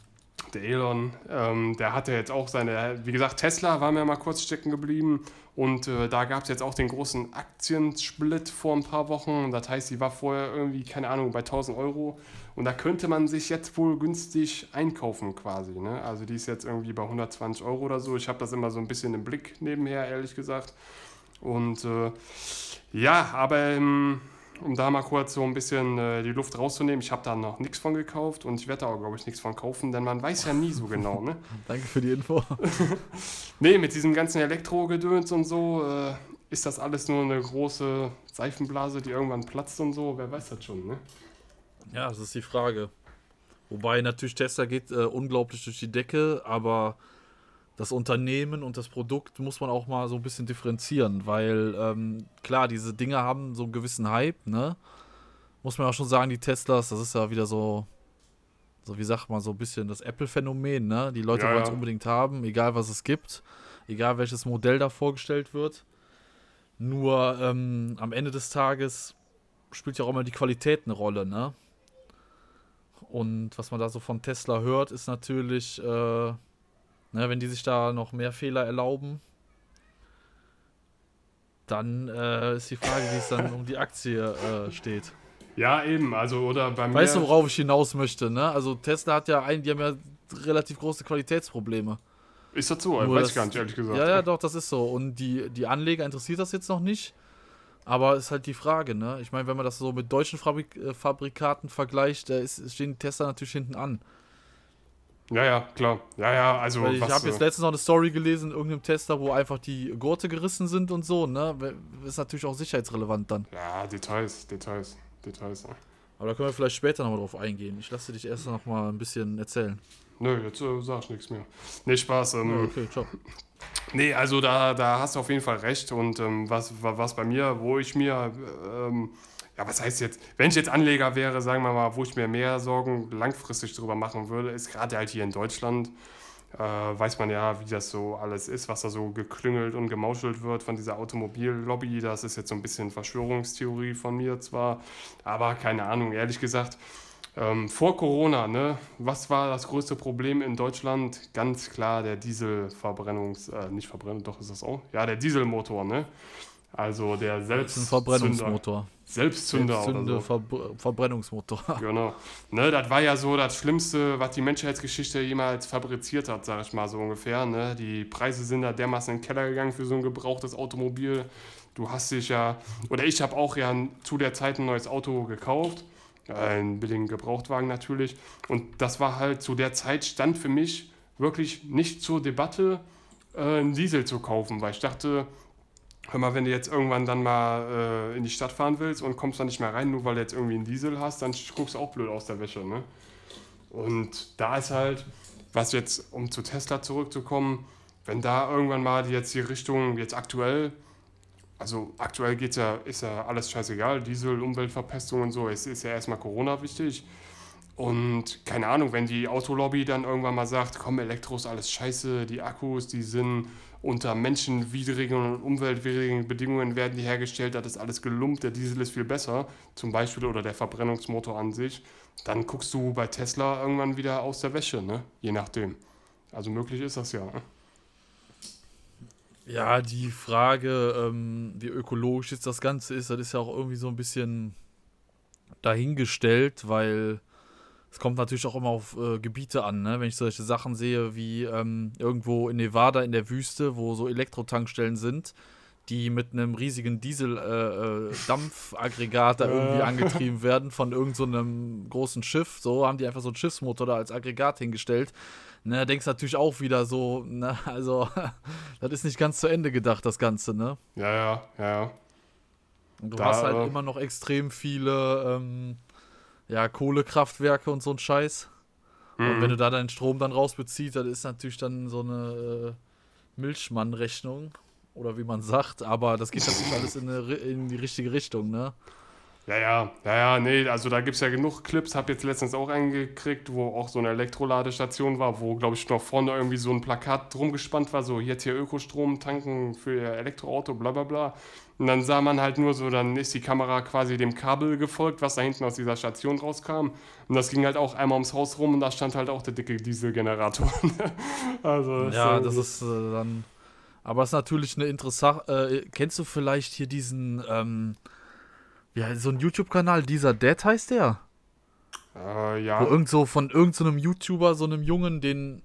[SPEAKER 2] der Elon, ähm, der hatte jetzt auch seine, wie gesagt, Tesla war mir mal kurz stecken geblieben und äh, da gab es jetzt auch den großen Aktiensplit vor ein paar Wochen. Das heißt, die war vorher irgendwie, keine Ahnung, bei 1000 Euro und da könnte man sich jetzt wohl günstig einkaufen quasi. Ne? Also die ist jetzt irgendwie bei 120 Euro oder so. Ich habe das immer so ein bisschen im Blick nebenher, ehrlich gesagt. Und äh, ja, aber ähm, um da mal kurz so ein bisschen äh, die Luft rauszunehmen, ich habe da noch nichts von gekauft und ich werde da auch, glaube ich, nichts von kaufen, denn man weiß ja nie so genau. Ne?
[SPEAKER 1] Danke für die Info.
[SPEAKER 2] Nee, mit diesem ganzen Elektrogedöns und so äh, ist das alles nur eine große Seifenblase, die irgendwann platzt und so. Wer weiß das schon, ne?
[SPEAKER 1] Ja, das ist die Frage. Wobei natürlich Tesla geht äh, unglaublich durch die Decke, aber das Unternehmen und das Produkt muss man auch mal so ein bisschen differenzieren, weil ähm, klar, diese Dinge haben so einen gewissen Hype, ne? Muss man auch schon sagen, die Teslas, das ist ja wieder so, so wie sagt man, so ein bisschen das Apple-Phänomen, ne? Die Leute
[SPEAKER 2] Ja,
[SPEAKER 1] wollen es
[SPEAKER 2] ja.
[SPEAKER 1] unbedingt haben, egal was es gibt, egal welches Modell da vorgestellt wird. Nur ähm, am Ende des Tages spielt ja auch immer die Qualität eine Rolle, ne? Und was man da so von Tesla hört, ist natürlich, äh, ne, wenn die sich da noch mehr Fehler erlauben, dann äh, ist die Frage, wie es dann um die Aktie äh, steht.
[SPEAKER 2] Ja, eben. Also, oder bei mir.
[SPEAKER 1] Weißt du, worauf ich hinaus möchte, ne? Also Tesla hat ja ein, die haben ja relativ große Qualitätsprobleme.
[SPEAKER 2] ist das so?
[SPEAKER 1] Nur
[SPEAKER 2] Weiß
[SPEAKER 1] das-
[SPEAKER 2] ich gar nicht, ehrlich gesagt.
[SPEAKER 1] Ja, ja, doch, das ist so. Und die, die Anleger interessiert das jetzt noch nicht. Aber ist halt die Frage, ne? Ich meine, wenn man das so mit deutschen Fabrik äh, Fabrikaten vergleicht, da ist, stehen die Tesla natürlich hinten an.
[SPEAKER 2] Ja, ja, klar. Ja, ja, also.
[SPEAKER 1] Weil ich habe jetzt
[SPEAKER 2] äh,
[SPEAKER 1] letztens noch eine Story gelesen in irgendeinem Tester, wo einfach die Gurte gerissen sind und so, ne? Ist natürlich auch sicherheitsrelevant dann.
[SPEAKER 2] ja, Details, Details, Details.
[SPEAKER 1] Aber da können wir vielleicht später nochmal drauf eingehen. Ich lasse dich erst noch mal ein bisschen erzählen.
[SPEAKER 2] Nö, jetzt äh, sag ich nichts mehr. Nee, Spaß. Ähm,
[SPEAKER 1] Ja, okay, ciao.
[SPEAKER 2] Nee, also da, da hast du auf jeden Fall recht. Und ähm, was, wa- was bei mir, wo ich mir, ähm, ja, was heißt jetzt, wenn ich jetzt Anleger wäre, sagen wir mal, wo ich mir mehr Sorgen langfristig drüber machen würde, ist gerade halt hier in Deutschland, äh, weiß man ja, wie das so alles ist, was da so geklüngelt und gemauschelt wird von dieser Automobillobby. Das ist jetzt so ein bisschen Verschwörungstheorie von mir zwar, aber keine Ahnung, ehrlich gesagt. Ähm, vor Corona, ne, was war das größte Problem in Deutschland? Ganz klar der Dieselverbrennungs, äh, nicht Verbrennung, doch ist das auch, ja, der Dieselmotor, ne? Also der
[SPEAKER 1] ist ein
[SPEAKER 2] Selbstzünder.
[SPEAKER 1] Verbrennungsmotor.
[SPEAKER 2] Selbstzünder
[SPEAKER 1] Selbstzünde,
[SPEAKER 2] so.
[SPEAKER 1] Verbr Verbrennungsmotor.
[SPEAKER 2] Genau. Ne, das war ja so das Schlimmste, was die Menschheitsgeschichte jemals fabriziert hat, sag ich mal so ungefähr. Ne? Die Preise sind da dermaßen in den Keller gegangen für so ein gebrauchtes Automobil. Du hast dich ja, oder ich habe auch ja zu der Zeit ein neues Auto gekauft. Einen billigen Gebrauchtwagen natürlich. Und das war halt zu der Zeit stand für mich wirklich nicht zur Debatte, äh, einen Diesel zu kaufen, weil ich dachte, Hör mal, wenn du jetzt irgendwann dann mal äh, in die Stadt fahren willst und kommst dann nicht mehr rein, nur weil du jetzt irgendwie einen Diesel hast, dann guckst du auch blöd aus der Wäsche, ne? Und da ist halt, was jetzt, um zu Tesla zurückzukommen, wenn da irgendwann mal jetzt die Richtung, jetzt aktuell, also aktuell geht's ja, ist ja alles scheißegal, Diesel, Umweltverpestung und so, es ist ja erstmal Corona wichtig. Und keine Ahnung, wenn die Autolobby dann irgendwann mal sagt, komm, Elektro ist alles scheiße, die Akkus, die sind unter menschenwidrigen und umweltwidrigen Bedingungen werden die hergestellt, das ist alles gelumpt, der Diesel ist viel besser, zum Beispiel, oder der Verbrennungsmotor an sich, dann guckst du bei Tesla irgendwann wieder aus der Wäsche, ne? Je nachdem. Also möglich ist das ja. Ne?
[SPEAKER 1] Ja, die Frage, ähm, wie ökologisch jetzt das Ganze ist, das ist ja auch irgendwie so ein bisschen dahingestellt, weil es kommt natürlich auch immer auf äh, Gebiete an, ne? Wenn ich solche Sachen sehe wie ähm, irgendwo in Nevada in der Wüste, wo so Elektrotankstellen sind, die mit einem riesigen Diesel-Dampfaggregat da irgendwie
[SPEAKER 2] Ja.
[SPEAKER 1] angetrieben werden von irgendeinem so großen Schiff. So haben die einfach so einen Schiffsmotor da als Aggregat hingestellt. Ne, da denkst du natürlich auch wieder so, ne, also, das ist nicht ganz zu Ende gedacht, das Ganze, ne?
[SPEAKER 2] Ja, ja, ja, ja.
[SPEAKER 1] Und du
[SPEAKER 2] Da,
[SPEAKER 1] hast halt
[SPEAKER 2] äh,
[SPEAKER 1] immer noch extrem viele, ähm, ja, Kohlekraftwerke und so ein Scheiß. Und
[SPEAKER 2] Mhm.
[SPEAKER 1] wenn du da deinen Strom dann rausbeziehst, das ist natürlich dann so eine äh, Milchmann-Rechnung. Oder wie man sagt, aber das geht natürlich alles in, eine, in die richtige Richtung, ne?
[SPEAKER 2] Ja, ja, ja, ja, nee, also da gibt es ja genug Clips. Hab jetzt letztens auch einen gekriegt, wo auch so eine Elektroladestation war, wo, glaube ich, noch vorne irgendwie so ein Plakat drum gespannt war, so jetzt hier Ökostrom tanken für ihr Elektroauto, bla bla bla. Und dann sah man halt nur so, dann ist die Kamera quasi dem Kabel gefolgt, was da hinten aus dieser Station rauskam. Und das ging halt auch einmal ums Haus rum und da stand halt auch der dicke Dieselgenerator. also
[SPEAKER 1] Ja,
[SPEAKER 2] so-
[SPEAKER 1] das ist äh, dann. Aber es ist natürlich eine interessante. Äh, kennst du vielleicht hier diesen, ähm, ja, so ein YouTube-Kanal, dieser Dead heißt der?
[SPEAKER 2] Äh,
[SPEAKER 1] Wo
[SPEAKER 2] ja.
[SPEAKER 1] irgend so von irgendeinem YouTuber, so einem Jungen, den.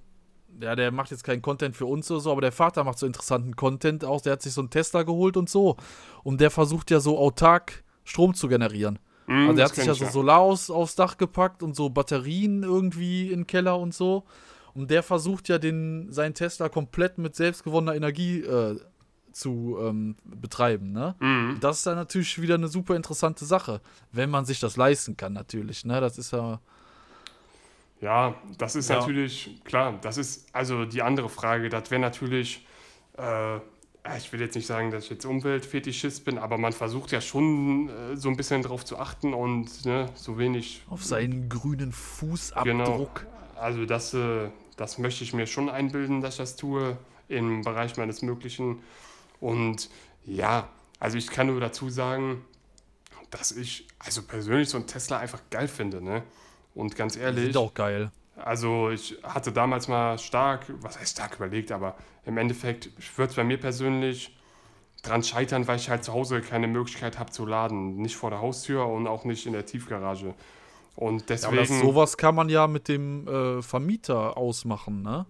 [SPEAKER 1] Ja, der macht jetzt keinen Content für uns oder so, aber der Vater macht so interessanten Content auch. Der hat sich so einen Tesla geholt und so. Und der versucht ja so autark Strom zu generieren.
[SPEAKER 2] Hm,
[SPEAKER 1] Also der hat sich ja so Solar aus, aufs Dach gepackt und so Batterien irgendwie in den Keller und so. Und der versucht ja den, seinen Tesla komplett mit selbstgewonnener Energie äh, zu ähm, betreiben, ne?
[SPEAKER 2] Mhm.
[SPEAKER 1] Das ist dann natürlich wieder eine super interessante Sache, wenn man sich das leisten kann, natürlich, ne? Das ist ja.
[SPEAKER 2] Ja, das ist
[SPEAKER 1] Ja.
[SPEAKER 2] natürlich, klar, das ist also die andere Frage. Das wäre natürlich, äh, ich will jetzt nicht sagen, dass ich jetzt Umweltfetischist bin, aber man versucht ja schon äh, so ein bisschen drauf zu achten und ne, so wenig.
[SPEAKER 1] Auf seinen grünen Fußabdruck.
[SPEAKER 2] Genau. Also das, äh, das möchte ich mir schon einbilden, dass ich das tue im Bereich meines Möglichen. Und ja, also ich kann nur dazu sagen, dass ich also persönlich so einen Tesla einfach geil finde, ne? Und ganz ehrlich.
[SPEAKER 1] sind auch geil.
[SPEAKER 2] Also ich hatte damals mal stark, was heißt stark überlegt, aber im Endeffekt wird es bei mir persönlich dran scheitern, weil ich halt zu Hause keine Möglichkeit habe zu laden. Nicht vor der Haustür und auch nicht in der Tiefgarage. Und
[SPEAKER 1] Ja, aber das,
[SPEAKER 2] deswegen.
[SPEAKER 1] sowas kann man ja mit dem äh, Vermieter ausmachen, ne?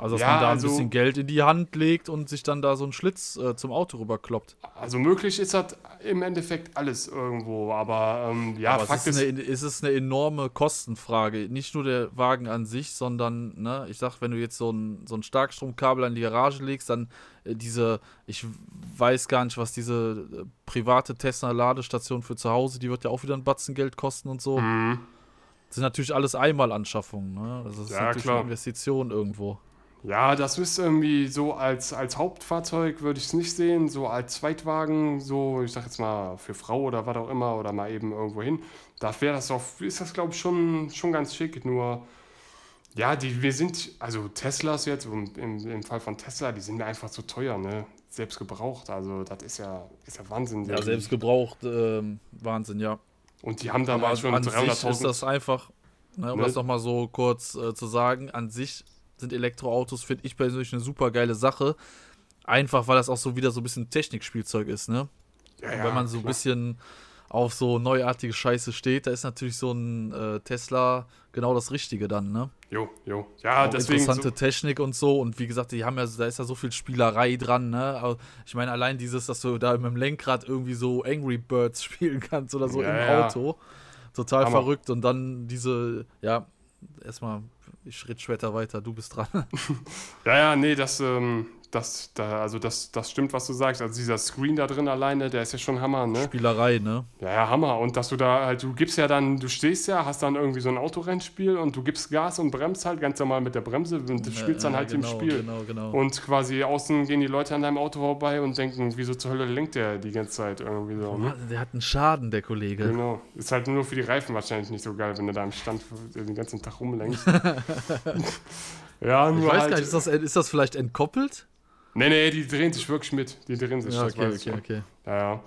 [SPEAKER 1] Also, dass
[SPEAKER 2] Ja,
[SPEAKER 1] man da ein
[SPEAKER 2] also-
[SPEAKER 1] bisschen Geld in die Hand legt und sich dann da so einen Schlitz äh, zum Auto rüberkloppt.
[SPEAKER 2] Also möglich ist das im Endeffekt alles irgendwo, aber ähm, ja,
[SPEAKER 1] Aber
[SPEAKER 2] Fakt
[SPEAKER 1] es
[SPEAKER 2] ist,
[SPEAKER 1] ist, eine, es ist eine enorme Kostenfrage. Nicht nur der Wagen an sich, sondern, ne, ich sag, wenn du jetzt so ein, so ein Starkstromkabel an die Garage legst, dann äh, diese, ich weiß gar nicht, was diese äh, private Tesla-Ladestation für zu Hause, die wird ja auch wieder ein Batzen Geld kosten und so.
[SPEAKER 2] Mhm.
[SPEAKER 1] Das sind natürlich alles Einmalanschaffungen, ne? Also das ist
[SPEAKER 2] Ja,
[SPEAKER 1] natürlich
[SPEAKER 2] klar.
[SPEAKER 1] eine Investition irgendwo.
[SPEAKER 2] Ja, das ist irgendwie so als, als Hauptfahrzeug würde ich es nicht sehen, so als Zweitwagen, so ich sag jetzt mal für Frau oder was auch immer oder mal eben irgendwo hin. Da wäre das auch, ist das glaube ich schon, schon ganz schick, nur ja, die, wir sind, also Teslas jetzt, im, im Fall von Tesla, die sind mir einfach zu teuer, ne? Selbst gebraucht, also das ist ja, ist ja Wahnsinn.
[SPEAKER 1] Ja, selbst gebraucht, ähm, Wahnsinn, ja.
[SPEAKER 2] Und die haben
[SPEAKER 1] Aber
[SPEAKER 2] halt schon
[SPEAKER 1] an sich ist
[SPEAKER 2] 300.000.
[SPEAKER 1] das einfach, ne, um
[SPEAKER 2] Ne?
[SPEAKER 1] das nochmal so kurz äh, zu sagen, an sich sind Elektroautos, finde ich persönlich, eine super geile Sache. Einfach, weil das auch so wieder so ein bisschen Technikspielzeug ist, ne?
[SPEAKER 2] Ja, ja,
[SPEAKER 1] wenn man so ein bisschen auf so neuartige Scheiße steht, da ist natürlich so ein äh, Tesla genau das Richtige dann, ne?
[SPEAKER 2] Jo, jo. Ja,
[SPEAKER 1] Auch
[SPEAKER 2] deswegen.
[SPEAKER 1] interessante
[SPEAKER 2] So,
[SPEAKER 1] Technik und so und wie gesagt, die haben ja, da ist ja so viel Spielerei dran, ne? Aber Ich meine, allein dieses, dass du da mit dem Lenkrad irgendwie so Angry Birds spielen kannst oder so
[SPEAKER 2] Ja,
[SPEAKER 1] im. Auto. Total
[SPEAKER 2] Hammer.
[SPEAKER 1] verrückt und dann diese, ja, erstmal, ich schritt später weiter, du bist dran.
[SPEAKER 2] ja, ja, nee, das, ähm, das, da, also das, das stimmt, was du sagst. Also dieser Screen da drin alleine, der ist ja schon Hammer, ne?
[SPEAKER 1] Spielerei, ne?
[SPEAKER 2] Ja, ja, Hammer. Und dass du da halt, du gibst ja dann, du stehst ja, hast dann irgendwie so ein Autorennspiel und du gibst Gas und bremst halt ganz normal mit der Bremse und du spielst dann
[SPEAKER 1] Ja,
[SPEAKER 2] halt
[SPEAKER 1] genau,
[SPEAKER 2] im Spiel.
[SPEAKER 1] Genau, genau.
[SPEAKER 2] Und quasi außen gehen die Leute an deinem Auto vorbei und denken, wieso zur Hölle lenkt der die ganze Zeit irgendwie so. Ne?
[SPEAKER 1] Der hat einen Schaden, der Kollege.
[SPEAKER 2] Genau. Ist halt nur für die Reifen wahrscheinlich nicht so geil, wenn du da im Stand den ganzen Tag rumlenkst. ja, nur
[SPEAKER 1] Ich weiß
[SPEAKER 2] halt,
[SPEAKER 1] gar nicht, ist das, ist das vielleicht entkoppelt?
[SPEAKER 2] Nee, nee, die drehen sich wirklich mit. Die drehen sich,
[SPEAKER 1] Ja, okay, okay, okay.
[SPEAKER 2] Ja, ja.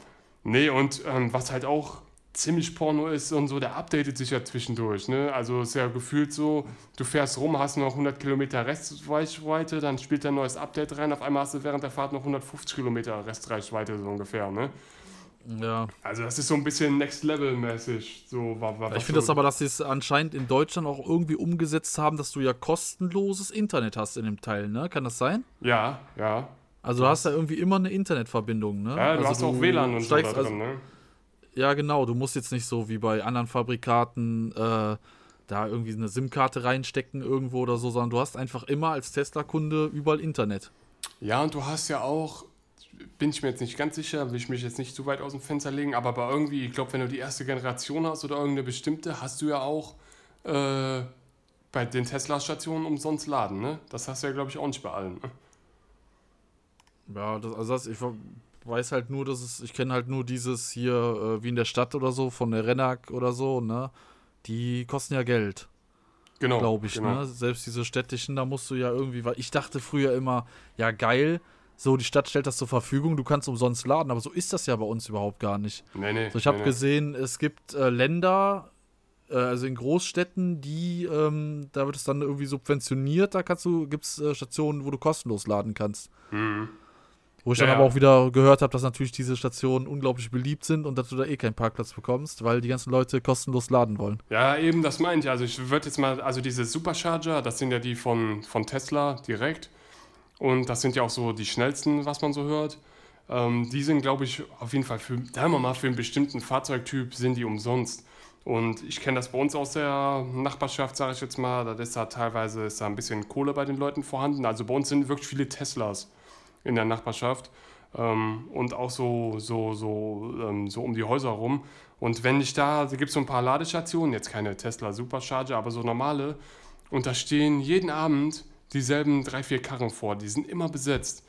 [SPEAKER 2] Nee, und ähm, was halt auch ziemlich Porno ist und so, der updatet sich ja zwischendurch. Ne? Also ist ja gefühlt so, du fährst rum, hast noch 100 Kilometer Restreichweite, dann spielt ein neues Update rein, auf einmal hast du während der Fahrt noch 150 Kilometer Restreichweite so ungefähr. Ne?
[SPEAKER 1] Ja.
[SPEAKER 2] Also das ist so ein bisschen Next Level mäßig. So, wa- wa-
[SPEAKER 1] Ich finde
[SPEAKER 2] so,
[SPEAKER 1] das aber, dass sie es anscheinend in Deutschland auch irgendwie umgesetzt haben, dass du ja kostenloses Internet hast in dem Teil, ne? Kann das sein?
[SPEAKER 2] Ja, ja.
[SPEAKER 1] Also du hast ja irgendwie immer eine Internetverbindung, ne?
[SPEAKER 2] Ja, du
[SPEAKER 1] also
[SPEAKER 2] hast auch WLAN und so
[SPEAKER 1] steigst
[SPEAKER 2] da
[SPEAKER 1] also,
[SPEAKER 2] drin, ne?
[SPEAKER 1] Ja, genau. Du musst jetzt nicht so wie bei anderen Fabrikaten äh, da irgendwie eine SIM-Karte reinstecken irgendwo oder so, sondern du hast einfach immer als Tesla-Kunde überall Internet.
[SPEAKER 2] Ja, und du hast ja auch, bin ich mir jetzt nicht ganz sicher, will ich mich jetzt nicht zu weit aus dem Fenster legen, aber bei irgendwie, ich glaube, wenn du die erste Generation hast oder irgendeine bestimmte, hast du ja auch äh, bei den Tesla-Stationen umsonst laden, ne? Das hast du ja, glaube ich, auch nicht bei allen. Ne?
[SPEAKER 1] Ja, das, also das, ich weiß halt nur, dass es, ich kenne halt nur dieses hier, äh, wie in der Stadt oder so, von der Rennac oder so, ne? Die kosten ja Geld.
[SPEAKER 2] Genau.
[SPEAKER 1] glaube ich.
[SPEAKER 2] genau.
[SPEAKER 1] Ne? Selbst diese städtischen, da musst du ja irgendwie, weil ich dachte früher immer, ja geil, so die Stadt stellt das zur Verfügung, du kannst umsonst laden, aber so ist das ja bei uns überhaupt gar nicht.
[SPEAKER 2] Nee, nee.
[SPEAKER 1] So, ich habe
[SPEAKER 2] nee,
[SPEAKER 1] gesehen, es gibt äh, Länder, äh, also in Großstädten, die, ähm, da wird es dann irgendwie subventioniert, da kannst du, gibt es äh, Stationen, wo du kostenlos laden kannst.
[SPEAKER 2] Mhm.
[SPEAKER 1] Wo ich
[SPEAKER 2] Ja,
[SPEAKER 1] dann aber auch wieder gehört habe, dass natürlich diese Stationen unglaublich beliebt sind und dass du da eh keinen Parkplatz bekommst, weil die ganzen Leute kostenlos laden wollen.
[SPEAKER 2] Ja, eben, das meinte ich. Also ich würde jetzt mal, also diese Supercharger, das sind ja die von, von Tesla direkt. Und das sind ja auch so die schnellsten, was man so hört. Ähm, die sind, glaube ich, auf jeden Fall für, sagen wir mal, für einen bestimmten Fahrzeugtyp sind die umsonst. Und ich kenne das bei uns aus der Nachbarschaft, sage ich jetzt mal. Da ist da teilweise ist da ein bisschen Kohle bei den Leuten vorhanden. Also bei uns sind wirklich viele Teslas in der Nachbarschaft. Ähm, und auch so, so, so, ähm, so um die Häuser rum. Und wenn ich da, da gibt es so ein paar Ladestationen, jetzt keine Tesla Supercharger, aber so normale. Und da stehen jeden Abend dieselben drei, vier Karren vor. Die sind immer besetzt.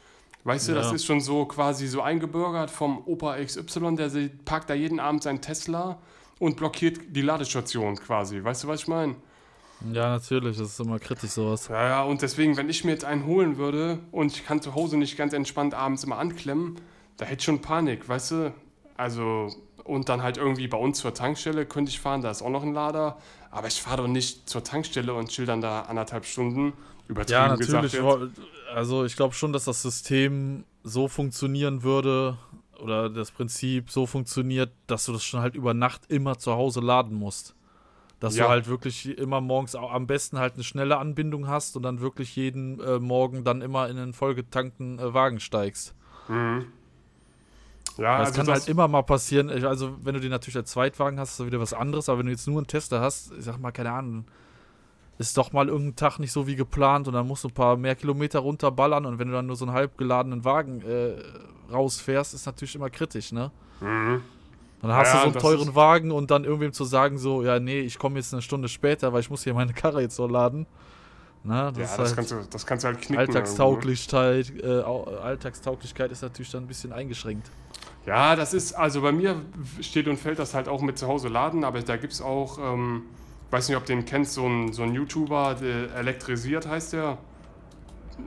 [SPEAKER 2] Weißt du, das
[SPEAKER 1] Ja.
[SPEAKER 2] ist schon so quasi so eingebürgert vom Opa XY, der parkt da jeden Abend seinen Tesla und blockiert die Ladestation quasi. Weißt du, was ich meine?
[SPEAKER 1] Ja, natürlich, das ist immer kritisch sowas.
[SPEAKER 2] Ja, ja, und deswegen, wenn ich mir jetzt einen holen würde und ich kann zu Hause nicht ganz entspannt abends immer anklemmen, da hätte ich schon Panik, weißt du? Also, und dann halt irgendwie bei uns zur Tankstelle könnte ich fahren, da ist auch noch ein Lader, aber ich fahre doch nicht zur Tankstelle und chill dann da anderthalb Stunden, übertrieben
[SPEAKER 1] Ja,
[SPEAKER 2] gesagt.
[SPEAKER 1] natürlich. wo- Also ich glaube schon, dass das System so funktionieren würde oder das Prinzip so funktioniert, dass du das schon halt über Nacht immer zu Hause laden musst. Dass
[SPEAKER 2] Ja.
[SPEAKER 1] du halt wirklich immer morgens am besten halt eine schnelle Anbindung hast und dann wirklich jeden äh, Morgen dann immer in einen vollgetankten äh, Wagen steigst.
[SPEAKER 2] Mhm. Ja,
[SPEAKER 1] es
[SPEAKER 2] also
[SPEAKER 1] kann
[SPEAKER 2] das,
[SPEAKER 1] halt immer mal passieren, also wenn du den natürlich als Zweitwagen hast, ist das wieder was anderes, aber wenn du jetzt nur einen Tester hast, ich sag mal, keine Ahnung, ist doch mal irgendein Tag nicht so wie geplant und dann musst du ein paar mehr Kilometer runterballern und wenn du dann nur so einen halb geladenen Wagen äh, rausfährst, ist natürlich immer kritisch, ne?
[SPEAKER 2] Mhm.
[SPEAKER 1] Dann hast
[SPEAKER 2] Ja,
[SPEAKER 1] du so einen teuren Wagen und dann irgendwem zu sagen, so, ja, nee, ich komme jetzt eine Stunde später, weil ich muss hier meine Karre jetzt so laden. Na, das
[SPEAKER 2] Ja, das,
[SPEAKER 1] halt
[SPEAKER 2] kannst du, das kannst du halt knicken.
[SPEAKER 1] Alltagstauglichkeit, äh, Au- Alltagstauglichkeit ist natürlich dann ein bisschen eingeschränkt.
[SPEAKER 2] Ja, das ist, also bei mir steht und fällt das halt auch mit zu Hause laden, aber da gibt es auch, ähm, weiß nicht, ob den kennst, so ein, so ein YouTuber, der elektrisiert heißt der.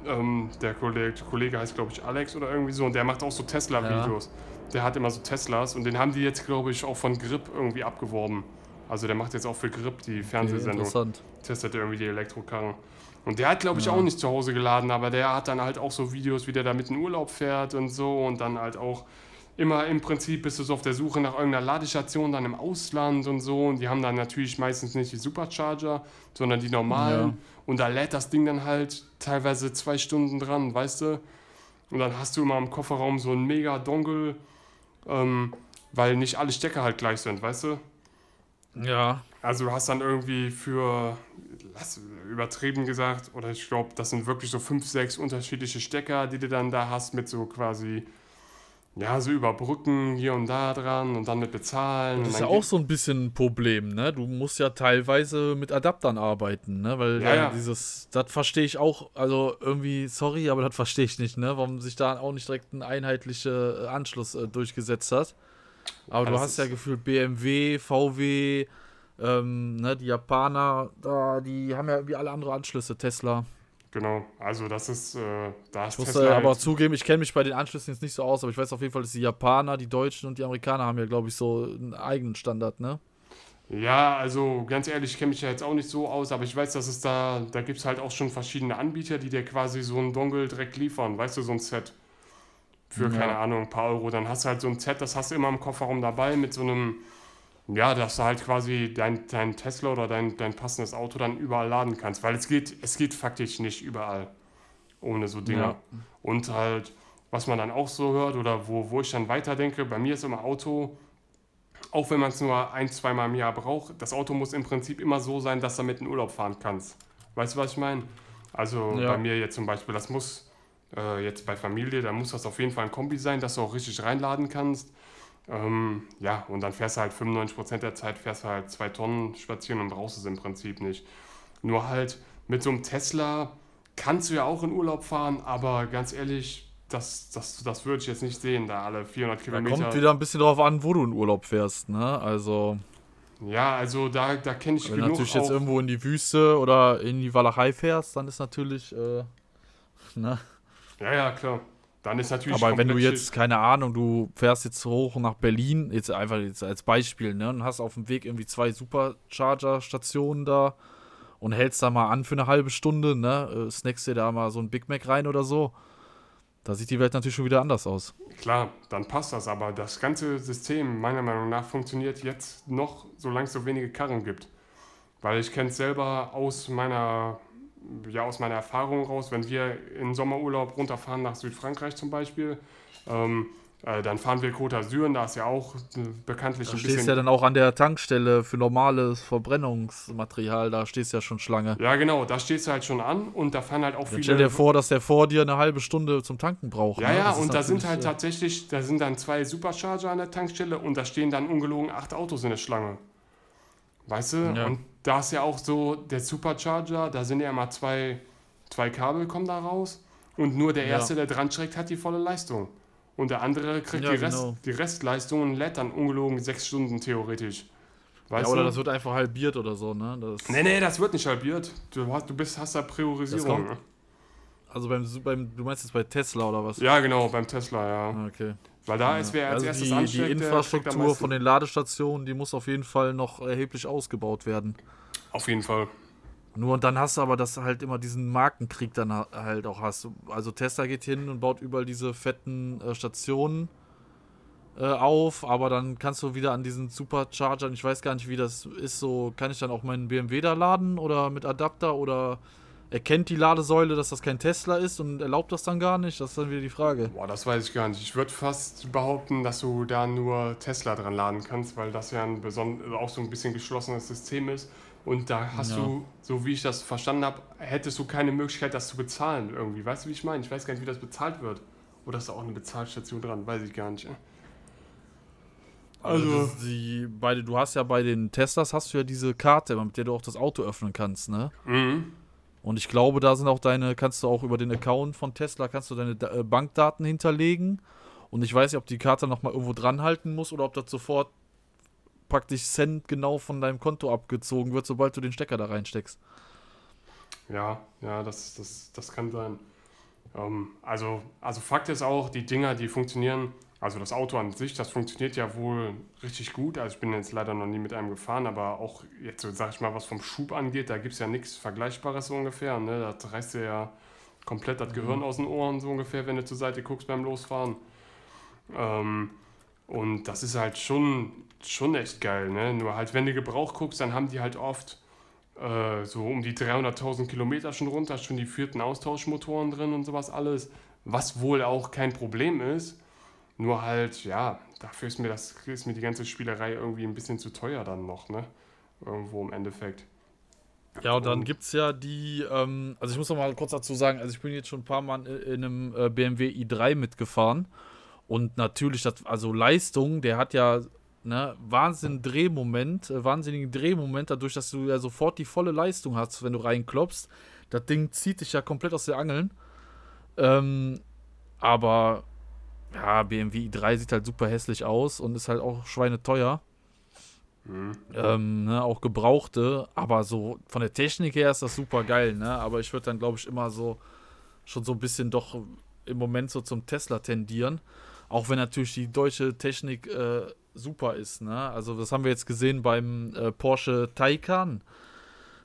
[SPEAKER 2] Ähm, der Kollege, Kollege heißt, glaube ich, Alex oder irgendwie so, und der macht auch so Tesla-Videos. Der hat immer so Teslas und den haben die jetzt, glaube ich, auch von Grip irgendwie abgeworben. Also der macht jetzt auch für Grip die
[SPEAKER 1] Okay,
[SPEAKER 2] Fernsehsendung.
[SPEAKER 1] interessant.
[SPEAKER 2] testet irgendwie die Elektrokarren. Und der hat, glaube ich,
[SPEAKER 1] Ja.
[SPEAKER 2] auch nicht zu Hause geladen, aber der hat dann halt auch so Videos, wie der da mit in Urlaub fährt und so und dann halt auch immer im Prinzip bist du so auf der Suche nach irgendeiner Ladestation dann im Ausland und so und die haben dann natürlich meistens nicht die Supercharger, sondern die normalen
[SPEAKER 1] Ja.
[SPEAKER 2] und da lädt das Ding dann halt teilweise zwei Stunden dran, weißt du? Und dann hast du immer im Kofferraum so einen mega Dongle, ähm, weil nicht alle Stecker halt gleich sind, weißt du?
[SPEAKER 1] Ja,
[SPEAKER 2] Also du hast dann irgendwie für, lass, übertrieben gesagt, oder ich glaube, das sind wirklich so fünf, sechs unterschiedliche Stecker, die du dann da hast mit so quasi, ja, so überbrücken hier und da dran und dann mit bezahlen.
[SPEAKER 1] Das ist ja auch so ein bisschen ein Problem, ne? Du musst ja teilweise mit Adaptern arbeiten, ne? Weil
[SPEAKER 2] Ja,
[SPEAKER 1] ja,
[SPEAKER 2] ja.
[SPEAKER 1] dieses, das verstehe ich auch, also irgendwie, sorry, aber das verstehe ich nicht, ne? Warum sich da auch nicht direkt ein einheitlicher äh, Anschluss äh, durchgesetzt hat. Aber
[SPEAKER 2] Ja,
[SPEAKER 1] du hast ja gefühlt BMW, VW, ähm, ne, die Japaner, da, die haben ja wie alle andere Anschlüsse, Tesla.
[SPEAKER 2] Genau, also das ist, äh, da ist
[SPEAKER 1] Ich muss
[SPEAKER 2] Tesla
[SPEAKER 1] aber
[SPEAKER 2] halt-
[SPEAKER 1] zugeben, ich kenne mich bei den Anschlüssen jetzt nicht so aus, aber ich weiß auf jeden Fall, dass die Japaner, die Deutschen und die Amerikaner haben ja, glaube ich, so einen eigenen Standard, ne?
[SPEAKER 2] Ja, also ganz ehrlich, ich kenne mich ja jetzt auch nicht so aus, aber ich weiß, dass es da, da gibt es halt auch schon verschiedene Anbieter, die dir quasi so einen Dongle direkt liefern, weißt du, so ein Set. Für,
[SPEAKER 1] Ja.
[SPEAKER 2] keine Ahnung, ein paar Euro. Dann hast du halt so ein Set, das hast du immer im Kofferraum dabei mit so einem, ja, dass du halt quasi dein, dein Tesla oder dein, dein passendes Auto dann überall laden kannst. Weil es geht, es geht faktisch nicht überall ohne so Dinge.
[SPEAKER 1] Ja.
[SPEAKER 2] Und halt, was man dann auch so hört oder wo, wo ich dann weiterdenke, bei mir ist immer Auto, auch wenn man es nur ein, zweimal im Jahr braucht, das Auto muss im Prinzip immer so sein, dass du mit in Urlaub fahren kannst. Weißt du, was ich meine? Also
[SPEAKER 1] Ja.
[SPEAKER 2] bei mir jetzt zum Beispiel, das muss äh, jetzt bei Familie, da muss das auf jeden Fall ein Kombi sein, dass du auch richtig reinladen kannst. Ähm, ja, und dann fährst du halt 95% der Zeit, fährst du halt zwei Tonnen spazieren und brauchst es im Prinzip nicht. Nur halt mit so einem Tesla kannst du ja auch in Urlaub fahren, aber ganz ehrlich, das, das, das würde ich jetzt nicht sehen, da alle 400
[SPEAKER 1] Da
[SPEAKER 2] Kilometer.
[SPEAKER 1] kommt wieder ein bisschen drauf an, wo du in Urlaub fährst, ne? Also,
[SPEAKER 2] Ja, also da, da kenne ich
[SPEAKER 1] wenn du
[SPEAKER 2] genug
[SPEAKER 1] natürlich jetzt irgendwo in die Wüste oder in die Walachei fährst, dann ist natürlich, äh, ne?
[SPEAKER 2] Ja, ja, klar. Dann ist natürlich
[SPEAKER 1] Aber wenn du jetzt, keine Ahnung, du fährst jetzt hoch nach Berlin, jetzt einfach jetzt als Beispiel, ne? Und hast auf dem Weg irgendwie zwei Supercharger-Stationen da und hältst da mal an für eine halbe Stunde, ne? Äh, snackst dir da mal so ein Big Mac rein oder so. Da sieht die Welt natürlich schon wieder anders aus.
[SPEAKER 2] Klar, dann passt das. Aber das ganze System, meiner Meinung nach, funktioniert jetzt noch, solange es so wenige Karren gibt. Weil ich kenne es selber aus meiner, ja, aus meiner Erfahrung raus, wenn wir in Sommerurlaub runterfahren nach Südfrankreich zum Beispiel, ähm, äh, dann fahren wir Côte d'Azur, da ist ja auch äh, bekanntlich
[SPEAKER 1] Da
[SPEAKER 2] ein
[SPEAKER 1] stehst
[SPEAKER 2] bisschen...
[SPEAKER 1] ja dann auch an der Tankstelle für normales Verbrennungsmaterial, da stehst ja schon Schlange.
[SPEAKER 2] Ja, genau, da stehst du halt schon an und da fahren halt auch
[SPEAKER 1] Dann
[SPEAKER 2] viele.
[SPEAKER 1] stell dir vor, dass der vor dir eine halbe Stunde zum Tanken braucht.
[SPEAKER 2] ja,
[SPEAKER 1] ne?
[SPEAKER 2] ja, und da sind halt
[SPEAKER 1] äh,
[SPEAKER 2] tatsächlich, da sind dann zwei Supercharger an der Tankstelle und da stehen dann ungelogen acht Autos in der Schlange. Weißt du?
[SPEAKER 1] Ja.
[SPEAKER 2] Und da ist ja auch so, der Supercharger, da sind ja immer zwei, zwei Kabel kommen da raus und nur der
[SPEAKER 1] Ja.
[SPEAKER 2] Erste, der dran schreckt, hat die volle Leistung. Und der andere kriegt
[SPEAKER 1] Ja,
[SPEAKER 2] die, Rest,
[SPEAKER 1] genau.
[SPEAKER 2] die Restleistung und lädt dann ungelogen sechs Stunden theoretisch.
[SPEAKER 1] Ja,
[SPEAKER 2] Weißt
[SPEAKER 1] oder
[SPEAKER 2] du?
[SPEAKER 1] das wird einfach halbiert oder so, ne? Das,
[SPEAKER 2] nee, nee, das wird nicht halbiert. Du hast, du bist, hast da Priorisierung.
[SPEAKER 1] kommt-
[SPEAKER 2] ne?
[SPEAKER 1] Also beim, beim, du meinst jetzt bei Tesla oder was?
[SPEAKER 2] Ja, genau, beim Tesla, ja.
[SPEAKER 1] Ah, Okay.
[SPEAKER 2] Weil da ist, wer als
[SPEAKER 1] Also
[SPEAKER 2] erstes
[SPEAKER 1] die,
[SPEAKER 2] ansteckt,
[SPEAKER 1] die Infrastruktur von den Ladestationen, die muss auf jeden Fall noch erheblich ausgebaut werden.
[SPEAKER 2] Auf jeden Fall.
[SPEAKER 1] Nur und dann hast du aber, dass du halt immer diesen Markenkrieg dann ha- halt auch hast. Also Tesla geht hin und baut überall diese fetten äh, Stationen. äh, auf, aber dann kannst du wieder an diesen Superchargern, ich weiß gar nicht, wie das ist, so kann ich dann auch meinen BMW da laden oder mit Adapter oder erkennt die Ladesäule, dass das kein Tesla ist und erlaubt das dann gar nicht? Das ist dann wieder die Frage.
[SPEAKER 2] Boah, das weiß ich gar nicht. Ich würde fast behaupten, dass du da nur Tesla dran laden kannst, weil das ja ein auch so ein bisschen geschlossenes System ist. Und da hast ja. du, so wie ich das verstanden habe, hättest du keine Möglichkeit, das zu bezahlen irgendwie. Weißt du, wie ich meine? Ich weiß gar nicht, wie das bezahlt wird. Oder ist da auch eine Bezahlstation dran? Weiß ich gar nicht.
[SPEAKER 1] Also, also die, bei, du hast ja bei den Teslas hast du ja diese Karte, mit der du auch das Auto öffnen kannst, ne? Mhm. Und ich glaube, da sind auch deine, kannst du auch über den Account von Tesla, kannst du deine äh, Bankdaten hinterlegen. Und ich weiß nicht, ob die Karte nochmal irgendwo dran halten muss oder ob das sofort praktisch Cent genau von deinem Konto abgezogen wird, sobald du den Stecker da reinsteckst.
[SPEAKER 2] Ja, ja, das, das, das kann sein. Ähm, also, also Fakt ist auch, die Dinger, die funktionieren also das Auto an sich, das funktioniert ja wohl richtig gut. Also ich bin jetzt leider noch nie mit einem gefahren, aber auch jetzt sag ich mal, was vom Schub angeht, da gibt es ja nichts Vergleichbares so ungefähr. Ne? Da reißt dir ja komplett das Gehirn mhm. aus den Ohren so ungefähr, wenn du zur Seite guckst beim Losfahren. Ähm, und das ist halt schon, schon echt geil. Ne? Nur halt, wenn du Gebrauch guckst, dann haben die halt oft äh, so um die 300.000 Kilometer schon runter, schon die vierten Austauschmotoren drin und sowas alles. Was wohl auch kein Problem ist nur halt, ja, dafür ist mir, das, ist mir die ganze Spielerei irgendwie ein bisschen zu teuer dann noch, ne? Irgendwo im Endeffekt.
[SPEAKER 1] Ja, und dann gibt es ja die, ähm, also ich muss noch mal kurz dazu sagen, also ich bin jetzt schon ein paar Mal in einem äh, BMW i3 mitgefahren und natürlich, das, also Leistung, der hat ja ne, wahnsinnigen Drehmoment, äh, wahnsinnigen Drehmoment, dadurch, dass du ja sofort die volle Leistung hast, wenn du reinklopfst. Das Ding zieht dich ja komplett aus den Angeln. Ähm, aber ja, BMW i3 sieht halt super hässlich aus und ist halt auch schweineteuer. Mhm. Ähm, ne, auch gebrauchte, aber so von der Technik her ist das super geil, ne? Aber ich würde dann, glaube ich, immer so schon so ein bisschen doch im Moment so zum Tesla tendieren. Auch wenn natürlich die deutsche Technik äh, super ist, ne? Also, das haben wir jetzt gesehen beim äh, Porsche Taycan.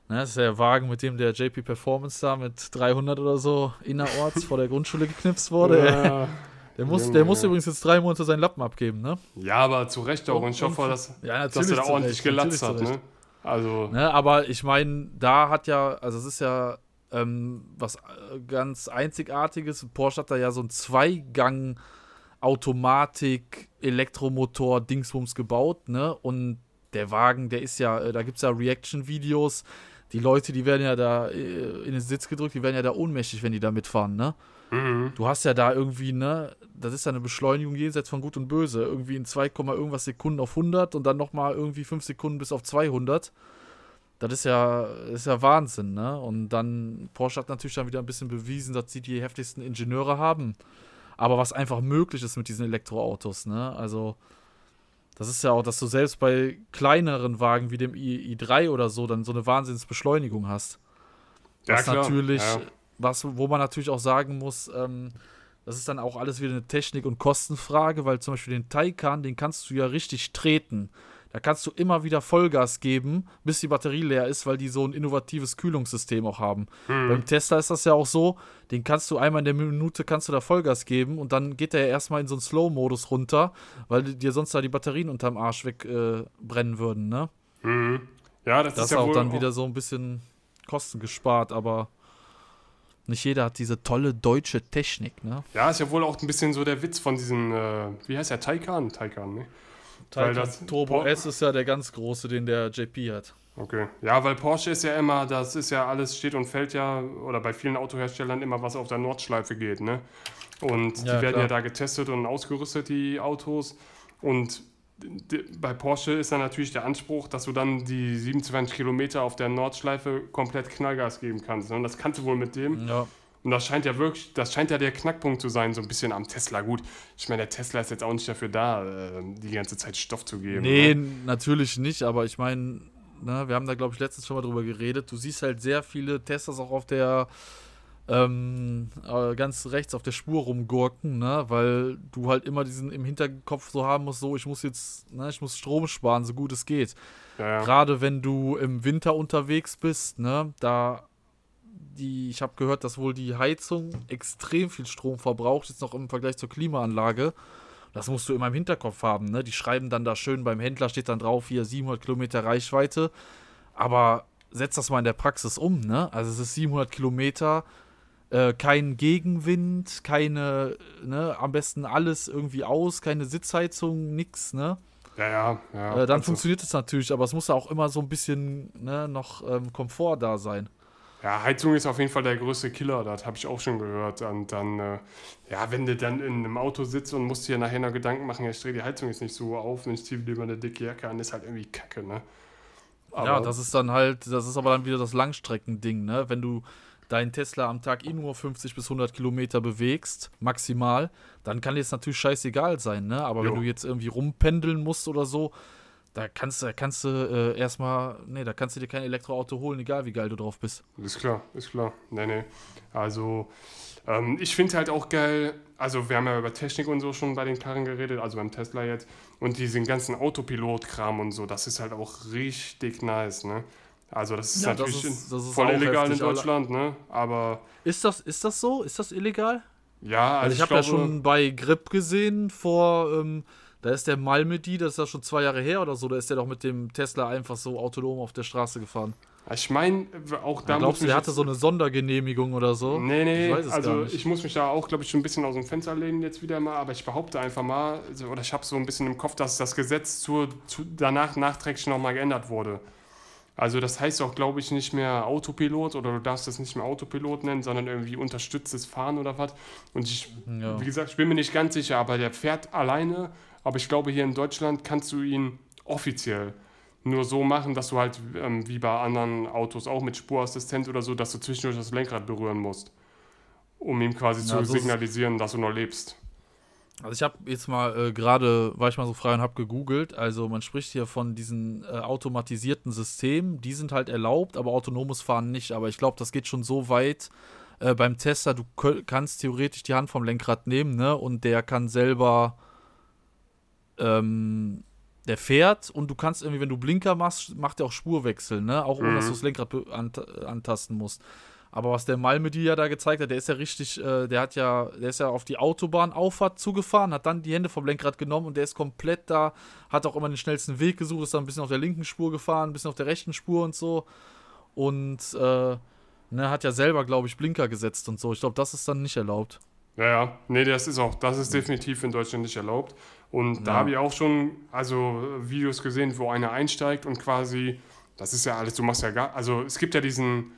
[SPEAKER 1] Ne, das ist der Wagen, mit dem der JP Performance da mit 300 oder so innerorts vor der Grundschule geknipst wurde. Ja. Der muss, der muss übrigens jetzt drei Monate seinen Lappen abgeben, ne?
[SPEAKER 2] Ja, aber zu Recht auch. Und ich hoffe, dass, ja, dass er da ordentlich gelatzt hat, ne?
[SPEAKER 1] Also. Ne, aber ich meine, da hat ja, also es ist ja ähm, was äh, ganz Einzigartiges. Porsche hat da ja so ein Zweigang Automatik, Elektromotor, Dingsbums gebaut, ne? Und der Wagen, der ist ja, äh, da gibt es ja Reaction-Videos. Die Leute, die werden ja da äh, in den Sitz gedrückt, die werden ja da ohnmächtig, wenn die da mitfahren, ne? Mhm. Du hast ja da irgendwie, ne, das ist ja eine Beschleunigung jenseits von Gut und Böse. Irgendwie in 2, irgendwas Sekunden auf 100 und dann nochmal irgendwie 5 Sekunden bis auf 200. Das ist ja, ist ja Wahnsinn, ne? Und dann, Porsche hat natürlich dann wieder ein bisschen bewiesen, dass sie die heftigsten Ingenieure haben. Aber was einfach möglich ist mit diesen Elektroautos, ne? Also, das ist ja auch, dass du selbst bei kleineren Wagen wie dem i, i3 oder so dann so eine Wahnsinnsbeschleunigung hast. Was ja, natürlich ja was, wo man natürlich auch sagen muss, ähm, das ist dann auch alles wieder eine Technik- und Kostenfrage, weil zum Beispiel den Taycan, den kannst du ja richtig treten. Da kannst du immer wieder Vollgas geben, bis die Batterie leer ist, weil die so ein innovatives Kühlungssystem auch haben. Mhm. Beim Tesla ist das ja auch so, den kannst du einmal in der Minute kannst du da Vollgas geben und dann geht der ja erstmal in so einen Slow-Modus runter, weil dir sonst da die Batterien unterm Arsch wegbrennen äh, würden, ne? Mhm. Ja, das, das ist ja auch dann wieder so ein bisschen Kosten gespart, aber nicht jeder hat diese tolle deutsche Technik, ne?
[SPEAKER 2] Ja, ist ja wohl auch ein bisschen so der Witz von diesem, äh, wie heißt der, Taycan? Taycan, ne?
[SPEAKER 1] Taycan das Turbo Por S ist ja der ganz große, den der JP hat.
[SPEAKER 2] Okay. Ja, weil Porsche ist ja immer, das ist ja alles, steht und fällt ja, oder bei vielen Autoherstellern immer, was auf der Nordschleife geht, ne? Und die ja, werden klar. ja da getestet und ausgerüstet, die Autos. Und bei Porsche ist dann natürlich der Anspruch, dass du dann die 27 Kilometer auf der Nordschleife komplett Knallgas geben kannst. Ne? Und das kannst du wohl mit dem. Ja. Und das scheint ja wirklich, das scheint ja der Knackpunkt zu sein, so ein bisschen am Tesla. Gut, ich meine, der Tesla ist jetzt auch nicht dafür da, äh, die ganze Zeit Stoff zu geben.
[SPEAKER 1] Nee, ne? natürlich nicht, aber ich meine, ne, wir haben da, glaube ich, letztens schon mal drüber geredet. Du siehst halt sehr viele Teslas auch auf der ähm, äh, ganz rechts auf der Spur rumgurken, ne? Weil du halt immer diesen im Hinterkopf so haben musst, so ich muss jetzt, ne, ich muss Strom sparen, so gut es geht. Ja, ja. Gerade wenn du im Winter unterwegs bist, ne, da die, ich habe gehört, dass wohl die Heizung extrem viel Strom verbraucht, jetzt noch im Vergleich zur Klimaanlage. Das musst du immer im Hinterkopf haben, ne? Die schreiben dann da schön beim Händler, steht dann drauf, hier 700 Kilometer Reichweite. Aber setz das mal in der Praxis um, ne? Also es ist 700 Kilometer, äh, kein Gegenwind, keine, ne? Am besten alles irgendwie aus, keine Sitzheizung, nix, ne?
[SPEAKER 2] Ja, ja, ja.
[SPEAKER 1] Äh, dann
[SPEAKER 2] Also,
[SPEAKER 1] funktioniert es natürlich, aber es muss ja auch immer so ein bisschen ne, noch ähm, Komfort da sein.
[SPEAKER 2] Ja, Heizung ist auf jeden Fall der größte Killer, das habe ich auch schon gehört. Und dann, äh, ja, wenn du dann in einem Auto sitzt und musst dir nachher noch Gedanken machen, ja, ich drehe die Heizung jetzt nicht so auf, wenn ich ziehe lieber eine dicke Jacke an, ist halt irgendwie kacke, ne?
[SPEAKER 1] ja, das ist dann halt, das ist aber dann wieder das Langstreckending, ne? Wenn du deinen Tesla am Tag eh nur 50 bis 100 Kilometer bewegst, maximal, dann kann dir es natürlich scheißegal sein, ne? Aber
[SPEAKER 2] Jo.
[SPEAKER 1] wenn du jetzt irgendwie rumpendeln musst oder so, da kannst, du- da kannst du äh, erstmal, nee, da kannst du dir kein Elektroauto holen, egal wie geil du drauf bist.
[SPEAKER 2] Ist klar, ist klar. Nee, nee. Also, ähm, ich finde halt auch geil, also wir haben ja über Technik und so schon bei den Karren geredet, also beim Tesla jetzt, und diesen ganzen Autopilot-Kram und so, das ist halt auch richtig nice, ne? Also das ist
[SPEAKER 1] Ja, das
[SPEAKER 2] natürlich
[SPEAKER 1] ist- das ist
[SPEAKER 2] voll illegal in
[SPEAKER 1] heftig, alle-
[SPEAKER 2] Deutschland, ne? Aber
[SPEAKER 1] Ist das, ist das so? Ist das illegal?
[SPEAKER 2] ja, also,
[SPEAKER 1] Also ich habe ja schon bei Grip gesehen vor, ähm, da ist der Malmedy, das ist ja schon zwei Jahre her oder so, da ist der doch mit dem Tesla einfach so autonom auf der Straße gefahren.
[SPEAKER 2] Ich meine, auch da
[SPEAKER 1] glaubst du, der hatte so eine Sondergenehmigung oder so?
[SPEAKER 2] Nee, nee,
[SPEAKER 1] Ich weiß es gar
[SPEAKER 2] also ich muss mich da auch, glaube ich, schon ein bisschen aus dem Fenster lehnen jetzt wieder mal, aber ich behaupte einfach mal, also, oder ich habe so ein bisschen im Kopf, dass das Gesetz zur, zu, danach nachträglich nochmal geändert wurde. Also das heißt auch, glaube ich, nicht mehr Autopilot oder du darfst das nicht mehr Autopilot nennen, sondern irgendwie unterstütztes Fahren oder was. Und ich,
[SPEAKER 1] Ja.
[SPEAKER 2] wie gesagt, ich bin mir nicht ganz sicher, aber der fährt alleine, aber ich glaube, hier in Deutschland kannst du ihn offiziell nur so machen, dass du halt ähm, wie bei anderen Autos auch mit Spurassistent oder so, dass du zwischendurch das Lenkrad berühren musst, um ihm quasi
[SPEAKER 1] Ja,
[SPEAKER 2] zu signalisieren, dass du noch lebst.
[SPEAKER 1] Also ich habe jetzt mal äh, gerade, war ich mal so frei und habe gegoogelt, also man spricht hier von diesen äh, automatisierten Systemen, die sind halt erlaubt, aber autonomes Fahren nicht. Aber ich glaube, das geht schon so weit äh, beim Tesla, du kannst theoretisch die Hand vom Lenkrad nehmen, ne? Und der kann selber, ähm, der fährt und du kannst irgendwie, wenn du Blinker machst, macht er auch Spurwechsel, ne? Auch ohne,
[SPEAKER 2] Mhm.
[SPEAKER 1] dass du das Lenkrad antasten musst. Aber was der Malmedy ja da gezeigt hat, der ist ja richtig, äh, der hat ja, der ist ja auf die Autobahnauffahrt zugefahren, hat dann die Hände vom Lenkrad genommen und der ist komplett da, hat auch immer den schnellsten Weg gesucht, ist dann ein bisschen auf der linken Spur gefahren, ein bisschen auf der rechten Spur und so. Und äh, ne, hat ja selber, glaube ich, Blinker gesetzt und so. Ich glaube, das ist dann nicht erlaubt.
[SPEAKER 2] Ja, ja, nee, das ist auch, das ist definitiv in Deutschland nicht erlaubt. Und da
[SPEAKER 1] Ja.
[SPEAKER 2] habe ich auch schon also Videos gesehen, wo einer einsteigt und quasi, das ist ja alles, du machst ja gar, also es gibt ja diesen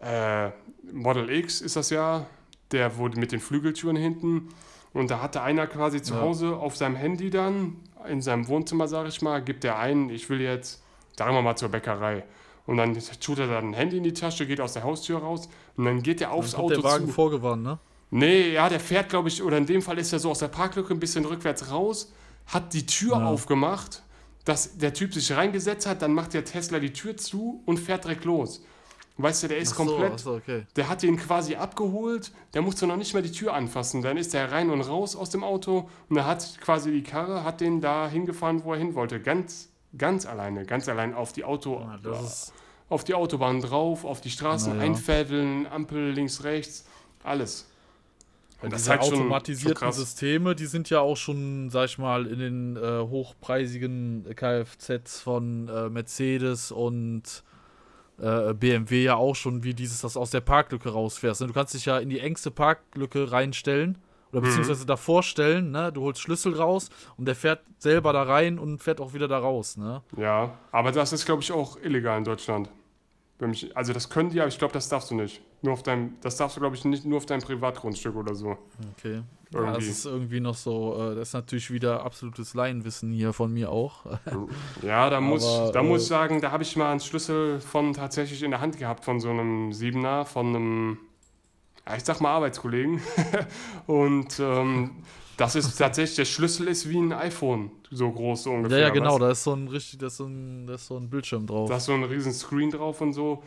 [SPEAKER 2] äh, Model X ist das ja, der wurde mit den Flügeltüren hinten und da hatte einer quasi zu
[SPEAKER 1] Ja.
[SPEAKER 2] Hause auf seinem Handy dann, in seinem Wohnzimmer, sage ich mal, gibt er ein, ich will jetzt, sagen wir mal, zur Bäckerei. Und dann tut er dann ein Handy in die Tasche, geht aus der Haustür raus und dann geht er aufs
[SPEAKER 1] Dann
[SPEAKER 2] Auto
[SPEAKER 1] der Wagen
[SPEAKER 2] zu.
[SPEAKER 1] vorgewarnt, ne?
[SPEAKER 2] Nee, ja, der fährt, glaube ich, oder in dem Fall ist er so aus der Parklücke ein bisschen rückwärts raus, hat die Tür
[SPEAKER 1] Ja.
[SPEAKER 2] aufgemacht, dass der Typ sich reingesetzt hat, dann macht der Tesla die Tür zu und fährt direkt los. Weißt du, der ist
[SPEAKER 1] Ach so,
[SPEAKER 2] komplett,
[SPEAKER 1] ach so, okay.
[SPEAKER 2] der hat ihn quasi abgeholt, der musste noch nicht mal die Tür anfassen. Dann ist er rein und raus aus dem Auto und er hat quasi die Karre, hat den da hingefahren, wo er hin wollte. Ganz, ganz alleine, ganz allein auf die Auto,
[SPEAKER 1] Ja, das ist,
[SPEAKER 2] auf die Autobahn drauf, auf die Straßen
[SPEAKER 1] ja.
[SPEAKER 2] einfädeln, Ampel links, rechts, alles. Und das
[SPEAKER 1] diese
[SPEAKER 2] halt schon- schon
[SPEAKER 1] automatisierten
[SPEAKER 2] krass.
[SPEAKER 1] Systeme, die sind ja auch schon, sag ich mal, in den äh, hochpreisigen Kfz von äh, Mercedes und äh, BMW ja auch schon, wie dieses, das aus der Parklücke rausfährst. ne? Du kannst dich ja in die engste Parklücke reinstellen oder
[SPEAKER 2] Mhm.
[SPEAKER 1] beziehungsweise davor stellen, ne? Du holst Schlüssel raus und der fährt selber da rein und fährt auch wieder da raus, ne?
[SPEAKER 2] Ja, aber das ist, glaube ich, auch illegal in Deutschland. Mich, also das können die, aber ich glaube, das darfst du nicht. Nur auf deinem, das darfst du, glaube ich, nicht nur auf deinem Privatgrundstück oder so.
[SPEAKER 1] Okay. Ja,
[SPEAKER 2] Irgendwie.
[SPEAKER 1] das ist irgendwie noch so, äh, das ist natürlich wieder absolutes Laienwissen hier von mir auch.
[SPEAKER 2] Ja, da muss,
[SPEAKER 1] Aber,
[SPEAKER 2] da
[SPEAKER 1] äh,
[SPEAKER 2] muss ich sagen, da habe ich mal einen Schlüssel von tatsächlich in der Hand gehabt, von so einem Siebener, von einem, ja, ich sag mal Arbeitskollegen. Und ähm, das ist tatsächlich, der Schlüssel ist wie ein iPhone, so groß so
[SPEAKER 1] Ja,
[SPEAKER 2] ungefähr.
[SPEAKER 1] ja, genau,
[SPEAKER 2] weißt du?
[SPEAKER 1] da ist so ein richtig, da ist so ein, da ist so ein Bildschirm drauf.
[SPEAKER 2] Da ist so ein riesen Screen drauf und so.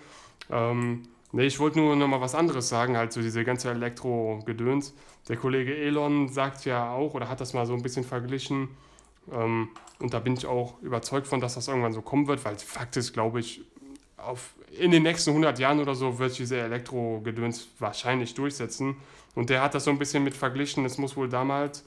[SPEAKER 2] Ähm, nee, ich wollte nur noch mal was anderes sagen, halt so diese ganze Elektro-Gedöns. Der Kollege Elon sagt ja auch, oder hat das mal so ein bisschen verglichen, ähm, und da bin ich auch überzeugt von, dass das irgendwann so kommen wird, weil Fakt ist, glaube ich, auf, in den nächsten 100 Jahren oder so wird sich diese Elektro-Gedöns wahrscheinlich durchsetzen. Und der hat das so ein bisschen mit verglichen. Es muss wohl damals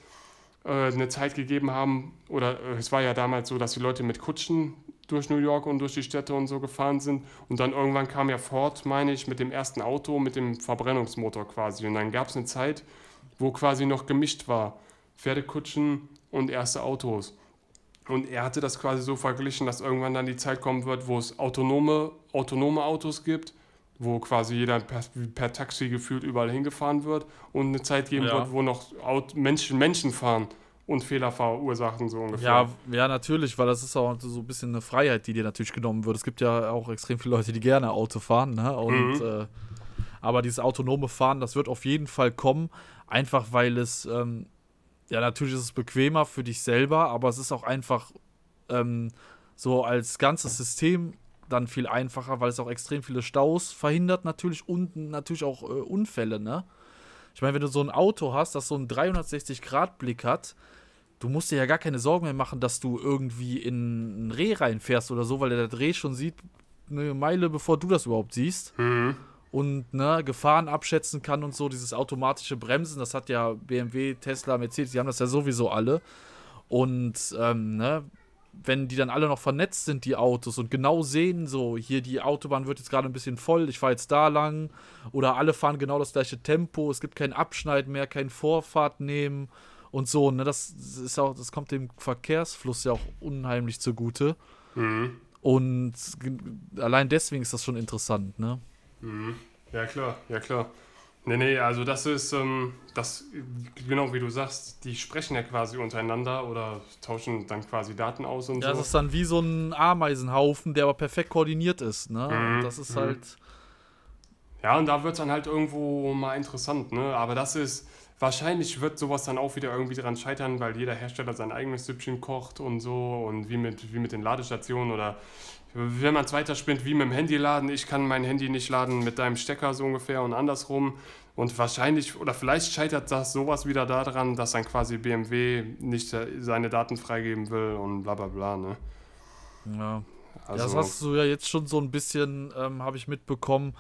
[SPEAKER 2] äh, eine Zeit gegeben haben, oder äh, es war ja damals so, dass die Leute mit Kutschen durch New York und durch die Städte und so gefahren sind. Und dann irgendwann kam ja Ford, meine ich, mit dem ersten Auto, mit dem Verbrennungsmotor quasi. Und dann gab es eine Zeit, wo quasi noch gemischt war. Pferdekutschen und erste Autos. Und er hatte das quasi so verglichen, dass irgendwann dann die Zeit kommen wird, wo es autonome, autonome Autos gibt, wo quasi jeder per, per Taxi gefühlt überall hingefahren wird und eine Zeit geben ja. wird, wo noch Aut Menschen, Menschen fahren und Fehler verursachen, so ungefähr.
[SPEAKER 1] Ja, ja, natürlich, weil das ist auch so ein bisschen eine Freiheit, die dir natürlich genommen wird. Es gibt ja auch extrem viele Leute, die gerne Auto fahren, ne? Und mhm. äh, aber dieses autonome Fahren, das wird auf jeden Fall kommen, einfach weil es ähm, ja, natürlich ist es bequemer für dich selber, aber es ist auch einfach ähm, so als ganzes System dann viel einfacher, weil es auch extrem viele Staus verhindert natürlich und natürlich auch äh, Unfälle, ne? Ich meine, wenn du so ein Auto hast, das so einen 360-Grad-Blick hat, du musst dir ja gar keine Sorgen mehr machen, dass du irgendwie in ein Reh reinfährst oder so, weil der Dreh schon sieht, eine Meile bevor du das überhaupt siehst. Mhm und ne, Gefahren abschätzen kann und so, dieses automatische Bremsen, das hat ja BMW, Tesla, Mercedes, die haben das ja sowieso alle. Und ähm, ne, wenn die dann alle noch vernetzt sind, die Autos, und genau sehen, so, hier die Autobahn wird jetzt gerade ein bisschen voll, ich fahre jetzt da lang, oder alle fahren genau das gleiche Tempo, es gibt kein Abschneiden mehr, kein Vorfahrt nehmen und so, ne, das ist auch, das kommt dem Verkehrsfluss ja auch unheimlich zugute. Mhm. Und allein deswegen ist das schon interessant, ne?
[SPEAKER 2] Mhm. Ja, klar, ja, klar. Nee, nee, also das ist, ähm, das, genau wie du sagst, die sprechen ja quasi untereinander oder tauschen dann quasi Daten aus und
[SPEAKER 1] ja, so. Ja, das ist dann wie so ein Ameisenhaufen, der aber perfekt koordiniert ist, ne? Mhm. das ist mhm. halt.
[SPEAKER 2] Ja, und da wird es dann halt irgendwo mal interessant, ne? Aber das ist, wahrscheinlich wird sowas dann auch wieder irgendwie dran scheitern, weil jeder Hersteller sein eigenes Süppchen kocht und so und wie mit, wie mit den Ladestationen oder wenn man es weiterspinnt, wie mit dem Handy laden, ich kann mein Handy nicht laden mit deinem Stecker so ungefähr und andersrum. Und wahrscheinlich oder vielleicht scheitert das sowas wieder daran, dass dann quasi BMW nicht seine Daten freigeben will und bla bla bla. Ne?
[SPEAKER 1] Ja. Also, das hast du ja jetzt schon so ein bisschen, ähm, habe ich mitbekommen.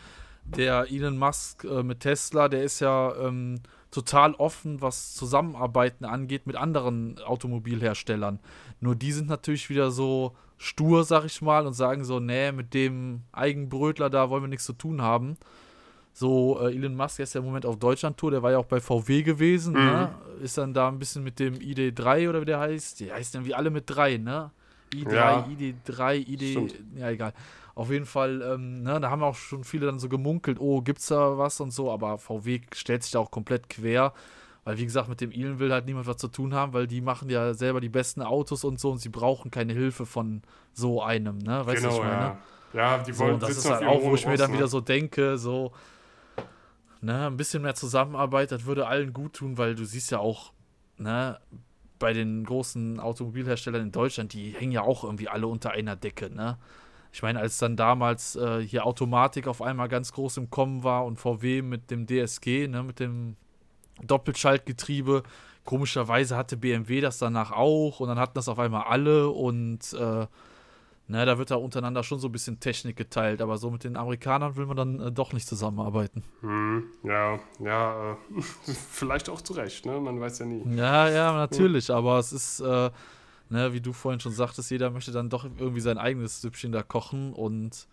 [SPEAKER 1] Der Elon Musk äh, mit Tesla, der ist ja ähm, total offen, was Zusammenarbeiten angeht mit anderen Automobilherstellern. Nur die sind natürlich wieder so stur, sag ich mal, und sagen so, nee, mit dem Eigenbrötler da wollen wir nichts zu tun haben. So, äh, Elon Musk ist ja im Moment auf Deutschland-Tour, der war ja auch bei VW gewesen, mhm. ne? Ist dann da ein bisschen mit dem ID3 oder wie der heißt. Die heißt dann wie alle mit 3, ne? ID3, ja. ID3, ID, Stimmt. ja egal. Auf jeden Fall, ähm, ne, da haben auch schon viele dann so gemunkelt, oh, gibt's da was und so, aber VW stellt sich da auch komplett quer. Weil, wie gesagt, mit dem Elon will halt niemand was zu tun haben, weil die machen ja selber die besten Autos und so und sie brauchen keine Hilfe von so einem, ne? Weißt genau, du, was ich meine? Ja, ja die wollen so, das ist halt auch, wo ich mir dann ne? wieder so denke, so, ne, ein bisschen mehr Zusammenarbeit, das würde allen gut tun, weil du siehst ja auch, ne, bei den großen Automobilherstellern in Deutschland, die hängen ja auch irgendwie alle unter einer Decke, ne? Ich meine, als dann damals äh, hier Automatik auf einmal ganz groß im Kommen war und VW mit dem DSG, ne, mit dem Doppelschaltgetriebe. Komischerweise hatte BMW das danach auch und dann hatten das auf einmal alle und äh, na, da wird da untereinander schon so ein bisschen Technik geteilt, aber so mit den Amerikanern will man dann äh, doch nicht zusammenarbeiten.
[SPEAKER 2] Hm, ja, ja, äh, vielleicht auch zu Recht, ne? Man weiß ja nie.
[SPEAKER 1] Ja, ja, natürlich, hm. aber es ist, äh, ne, wie du vorhin schon sagtest, jeder möchte dann doch irgendwie sein eigenes Süppchen da kochen und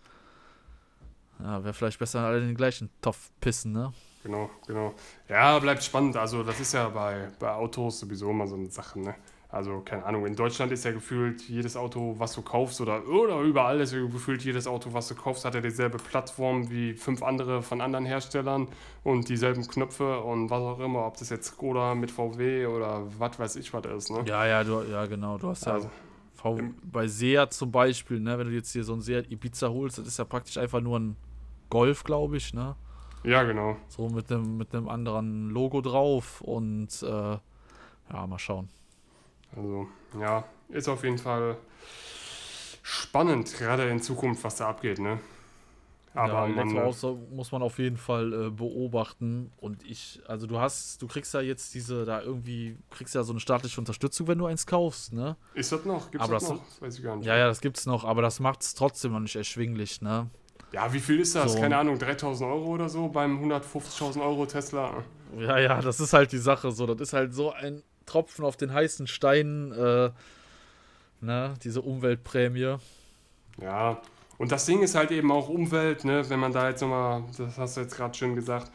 [SPEAKER 1] ja, wäre vielleicht besser, alle in den gleichen Topf pissen, ne?
[SPEAKER 2] Genau, genau. Ja, bleibt spannend. Also, das ist ja bei, bei Autos sowieso immer so eine Sache, ne? Also, keine Ahnung, in Deutschland ist ja gefühlt jedes Auto, was du kaufst, oder, oder überall ist ja gefühlt jedes Auto, was du kaufst, hat ja dieselbe Plattform wie fünf andere von anderen Herstellern und dieselben Knöpfe und was auch immer, ob das jetzt Skoda mit VW oder was weiß ich was ist, ne?
[SPEAKER 1] Ja, ja, du, ja, genau. Du hast ja. Also, bei Seat zum Beispiel, ne, wenn du jetzt hier so ein Seat Ibiza holst, das ist ja praktisch einfach nur ein Golf, glaube ich, ne?
[SPEAKER 2] Ja, genau.
[SPEAKER 1] So mit einem mit einem anderen Logo drauf und äh, ja, mal schauen.
[SPEAKER 2] Also, ja, ist auf jeden Fall spannend, gerade in Zukunft, was da abgeht, ne?
[SPEAKER 1] Aber ja, man, muss man auf jeden Fall äh, beobachten. Und ich, also du hast, du kriegst ja jetzt diese, da irgendwie, kriegst ja so eine staatliche Unterstützung, wenn du eins kaufst, ne?
[SPEAKER 2] Ist das noch? Gibt's aber
[SPEAKER 1] das,
[SPEAKER 2] das noch? Das
[SPEAKER 1] weiß ich gar nicht. Ja, ja, das gibt's noch, aber das macht es trotzdem noch nicht erschwinglich, ne?
[SPEAKER 2] Ja, wie viel ist das? So. Keine Ahnung, 3000 Euro oder so beim 150.000 Euro Tesla?
[SPEAKER 1] Ja, ja, das ist halt die Sache so. Das ist halt so ein Tropfen auf den heißen Stein, äh, ne, diese Umweltprämie.
[SPEAKER 2] Ja, und das Ding ist halt eben auch Umwelt, ne, wenn man da jetzt nochmal, das hast du jetzt gerade schön gesagt,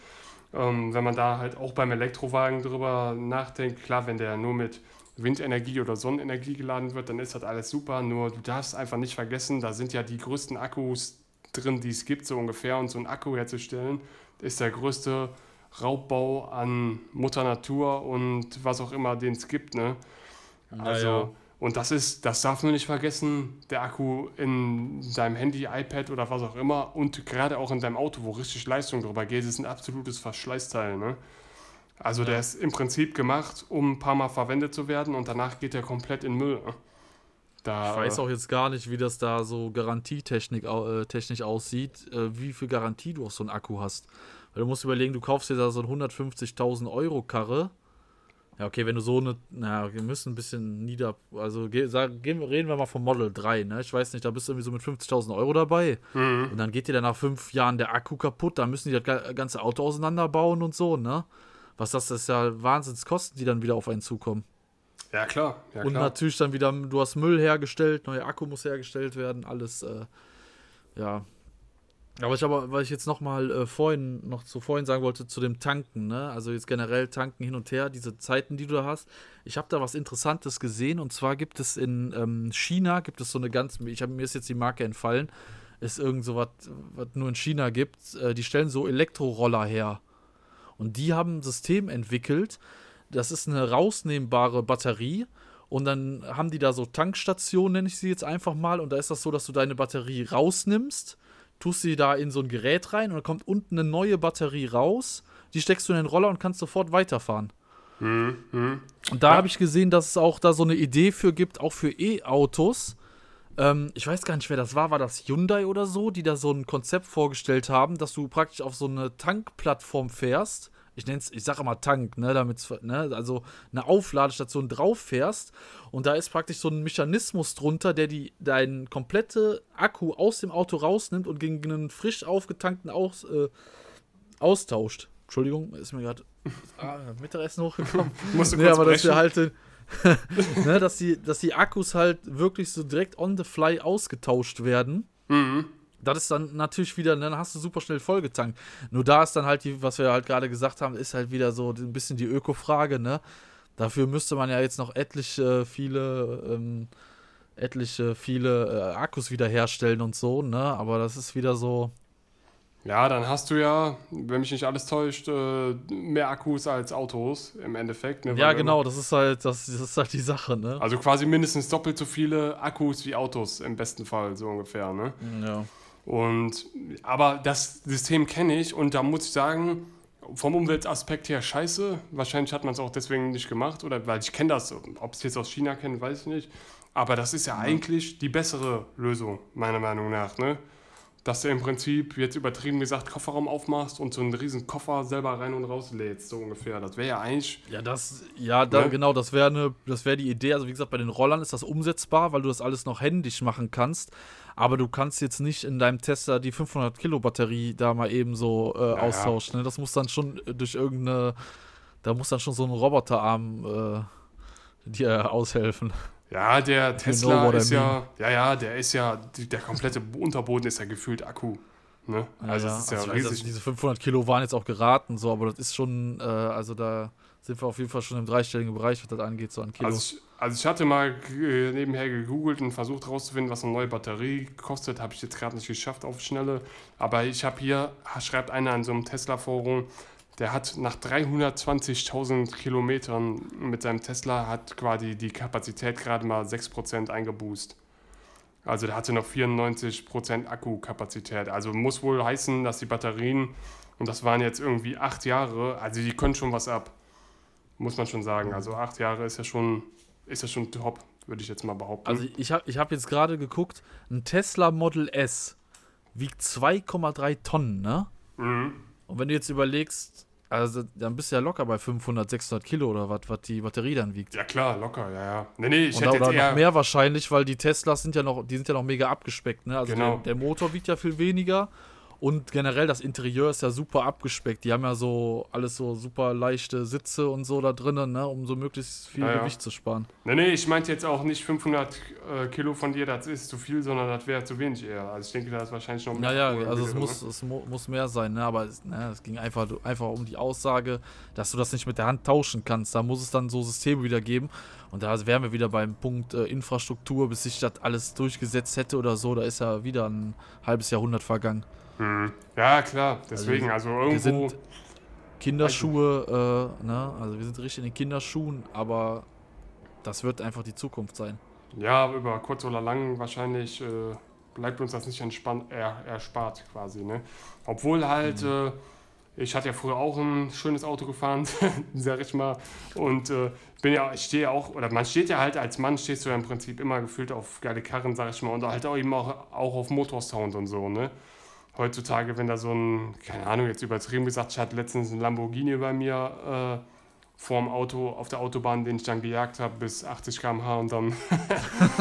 [SPEAKER 2] ähm, wenn man da halt auch beim Elektrowagen drüber nachdenkt, klar, wenn der nur mit Windenergie oder Sonnenenergie geladen wird, dann ist das alles super. Nur du darfst einfach nicht vergessen, da sind ja die größten Akkus drin, die es gibt, so ungefähr. Und so einen Akku herzustellen, ist der größte Raubbau an Mutter Natur und was auch immer, den es gibt. Ne? Also, ja. und das ist, das darf man nicht vergessen, der Akku in deinem Handy, iPad oder was auch immer und gerade auch in deinem Auto, wo richtig Leistung drüber geht, ist ein absolutes Verschleißteil. Ne? Also ja. der ist im Prinzip gemacht, um ein paar Mal verwendet zu werden und danach geht er komplett in Müll.
[SPEAKER 1] Da, ich weiß auch jetzt gar nicht, wie das da so garantietechnisch äh, technisch aussieht, äh, wie viel Garantie du auf so einen Akku hast. Weil du musst überlegen, du kaufst dir da so eine 150.000 Euro Karre. Ja, okay, wenn du so eine, naja, wir müssen ein bisschen nieder, also ge, sag, gehen, reden wir mal vom Model 3, ne? Ich weiß nicht, da bist du irgendwie so mit 50.000 Euro dabei. Mhm. Und dann geht dir dann nach fünf Jahren der Akku kaputt, dann müssen die das ganze Auto auseinanderbauen und so, ne? Was das ist ja Wahnsinnskosten, die dann wieder auf einen zukommen.
[SPEAKER 2] Ja, klar. Ja,
[SPEAKER 1] und natürlich dann wieder, du hast Müll hergestellt, neuer Akku muss hergestellt werden, alles, äh, ja. Aber ich aber, weil ich jetzt noch mal äh, vorhin, noch zu vorhin sagen wollte, zu dem Tanken, ne? Also jetzt generell tanken hin und her, diese Zeiten, die du da hast. Ich habe da was Interessantes gesehen und zwar gibt es in ähm, China, gibt es so eine ganz, ich habe mir ist jetzt die Marke entfallen, ist irgend so was, was nur in China gibt. Äh, die stellen so Elektroroller her. Und die haben ein System entwickelt, das ist eine rausnehmbare Batterie. Und dann haben die da so Tankstationen, nenne ich sie jetzt einfach mal. Und da ist das so, dass du deine Batterie rausnimmst, tust sie da in so ein Gerät rein und dann kommt unten eine neue Batterie raus. Die steckst du in den Roller und kannst sofort weiterfahren. Mhm. mhm. Und da ja. habe ich gesehen, dass es auch da so eine Idee für gibt, auch für E-Autos. Ähm, ich weiß gar nicht, wer das war. War das Hyundai oder so, die da so ein Konzept vorgestellt haben, dass du praktisch auf so eine Tankplattform fährst. Ich nenne es, ich sage immer Tank, ne, damit, ne, also eine Aufladestation drauf fährst und da ist praktisch so ein Mechanismus drunter, der die deinen komplette Akku aus dem Auto rausnimmt und gegen einen frisch aufgetankten aus, äh, austauscht. Entschuldigung, ist mir gerade ah, Mittagessen hochgekommen. Musst du nee, aber dass wir halt ne, dass, die, dass die Akkus halt wirklich so direkt on the fly ausgetauscht werden. Mhm. Das ist dann natürlich wieder, ne, dann hast du super schnell vollgetankt. Nur da ist dann halt die, was wir halt gerade gesagt haben, ist halt wieder so ein bisschen die Öko-Frage, ne? Dafür müsste man ja jetzt noch etliche viele, ähm, etliche viele äh, Akkus wiederherstellen und so, ne? Aber das ist wieder so,
[SPEAKER 2] ja, dann hast du ja, wenn mich nicht alles täuscht, äh, mehr Akkus als Autos im Endeffekt.
[SPEAKER 1] Ne? Ja, genau, das ist halt, das, das, ist halt die Sache, ne?
[SPEAKER 2] Also quasi mindestens doppelt so viele Akkus wie Autos im besten Fall, so ungefähr, ne?
[SPEAKER 1] Ja.
[SPEAKER 2] Und aber das System kenne ich und da muss ich sagen, vom Umweltaspekt her scheiße. Wahrscheinlich hat man es auch deswegen nicht gemacht oder weil ich kenne das, ob es jetzt aus China kennt, weiß ich nicht. Aber das ist ja, ja eigentlich die bessere Lösung, meiner Meinung nach, ne? Dass du im Prinzip jetzt übertrieben gesagt Kofferraum aufmachst und so einen riesen Koffer selber rein und raus lädst, so ungefähr. Das wäre ja eigentlich.
[SPEAKER 1] Ja, das, ja, da, ne? genau, das wäre ne, das die Idee. Also wie gesagt, bei den Rollern ist das umsetzbar, weil du das alles noch händisch machen kannst. Aber du kannst jetzt nicht in deinem Tesla die 500 Kilo Batterie da mal eben so äh, ja, austauschen. Ne? Das muss dann schon durch irgendeine, da muss dann schon so ein Roboterarm äh, dir aushelfen.
[SPEAKER 2] Ja, der Tesla ist ja, ja, ja, der ist ja, der komplette Unterboden ist ja gefühlt Akku. Ne?
[SPEAKER 1] Also, ja, das ist ja also riesig. Weiß, diese 500 Kilo waren jetzt auch geraten, so, aber das ist schon, äh, also da sind wir auf jeden Fall schon im dreistelligen Bereich, was das angeht, so an Kilo.
[SPEAKER 2] Also ich, also ich hatte mal nebenher gegoogelt und versucht herauszufinden, was eine neue Batterie kostet. Habe ich jetzt gerade nicht geschafft auf Schnelle. Aber ich habe hier, schreibt einer in so einem Tesla-Forum, der hat nach 320.000 Kilometern mit seinem Tesla hat quasi die Kapazität gerade mal 6% eingeboost. Also der hatte noch 94% Akkukapazität. Also muss wohl heißen, dass die Batterien, und das waren jetzt irgendwie acht Jahre, also die können schon was ab. Muss man schon sagen. Also acht Jahre ist ja schon, ist ja schon top, würde ich jetzt mal behaupten.
[SPEAKER 1] Also ich habe ich hab jetzt gerade geguckt, ein Tesla Model S wiegt 2,3 Tonnen, ne? Mhm. Und wenn du jetzt überlegst, also dann bist du ja locker bei 500, 600 Kilo oder was, was die Batterie dann wiegt.
[SPEAKER 2] Ja klar, locker, ja, ja. Nee, nee,
[SPEAKER 1] ich Und hätte oder jetzt noch mehr wahrscheinlich, weil die Teslas sind ja noch, die sind ja noch mega abgespeckt, ne? Also
[SPEAKER 2] genau.
[SPEAKER 1] der, der Motor wiegt ja viel weniger Und generell das Interieur ist ja super abgespeckt. Die haben ja so alles so super leichte Sitze und so da drinnen, ne, um so möglichst viel
[SPEAKER 2] Ja, ja.
[SPEAKER 1] Gewicht zu sparen.
[SPEAKER 2] Nee, nee, ich meinte jetzt auch nicht 500 äh, Kilo von dir, das ist zu viel, sondern das wäre zu wenig eher. Also ich denke, da ist wahrscheinlich noch
[SPEAKER 1] Ja, ja,
[SPEAKER 2] mehr
[SPEAKER 1] also es
[SPEAKER 2] drin,
[SPEAKER 1] muss,
[SPEAKER 2] ne?
[SPEAKER 1] es mu muss mehr sein, ne? aber es, ne, es ging einfach, einfach um die Aussage, dass du das nicht mit der Hand tauschen kannst. Da muss es dann so Systeme wieder geben. Und da wären wir wieder beim Punkt äh, Infrastruktur, bis sich das alles durchgesetzt hätte oder so. Da ist ja wieder ein halbes Jahrhundert vergangen.
[SPEAKER 2] Mhm. Ja, klar, deswegen, also,
[SPEAKER 1] Wir
[SPEAKER 2] irgendwo.
[SPEAKER 1] Kinderschuhe, äh, ne? Also wir sind richtig in den Kinderschuhen, aber das wird einfach die Zukunft sein.
[SPEAKER 2] Ja, über kurz oder lang wahrscheinlich äh, bleibt uns das nicht entspannt, er, erspart quasi. Ne? Obwohl halt,
[SPEAKER 1] Mhm.
[SPEAKER 2] äh, ich hatte ja früher auch ein schönes Auto gefahren, sag ich mal. Und äh, bin ja, ich stehe ja auch, oder man steht ja halt als Mann, stehst du ja im Prinzip immer gefühlt auf geile Karren, sag ich mal. Und halt auch eben auch, auch auf Motorsound und so, ne? Heutzutage, wenn da so ein, keine Ahnung, jetzt übertrieben gesagt, ich hatte letztens einen Lamborghini bei mir äh, vorm Auto auf der Autobahn, den ich dann gejagt habe bis 80 km/h und dann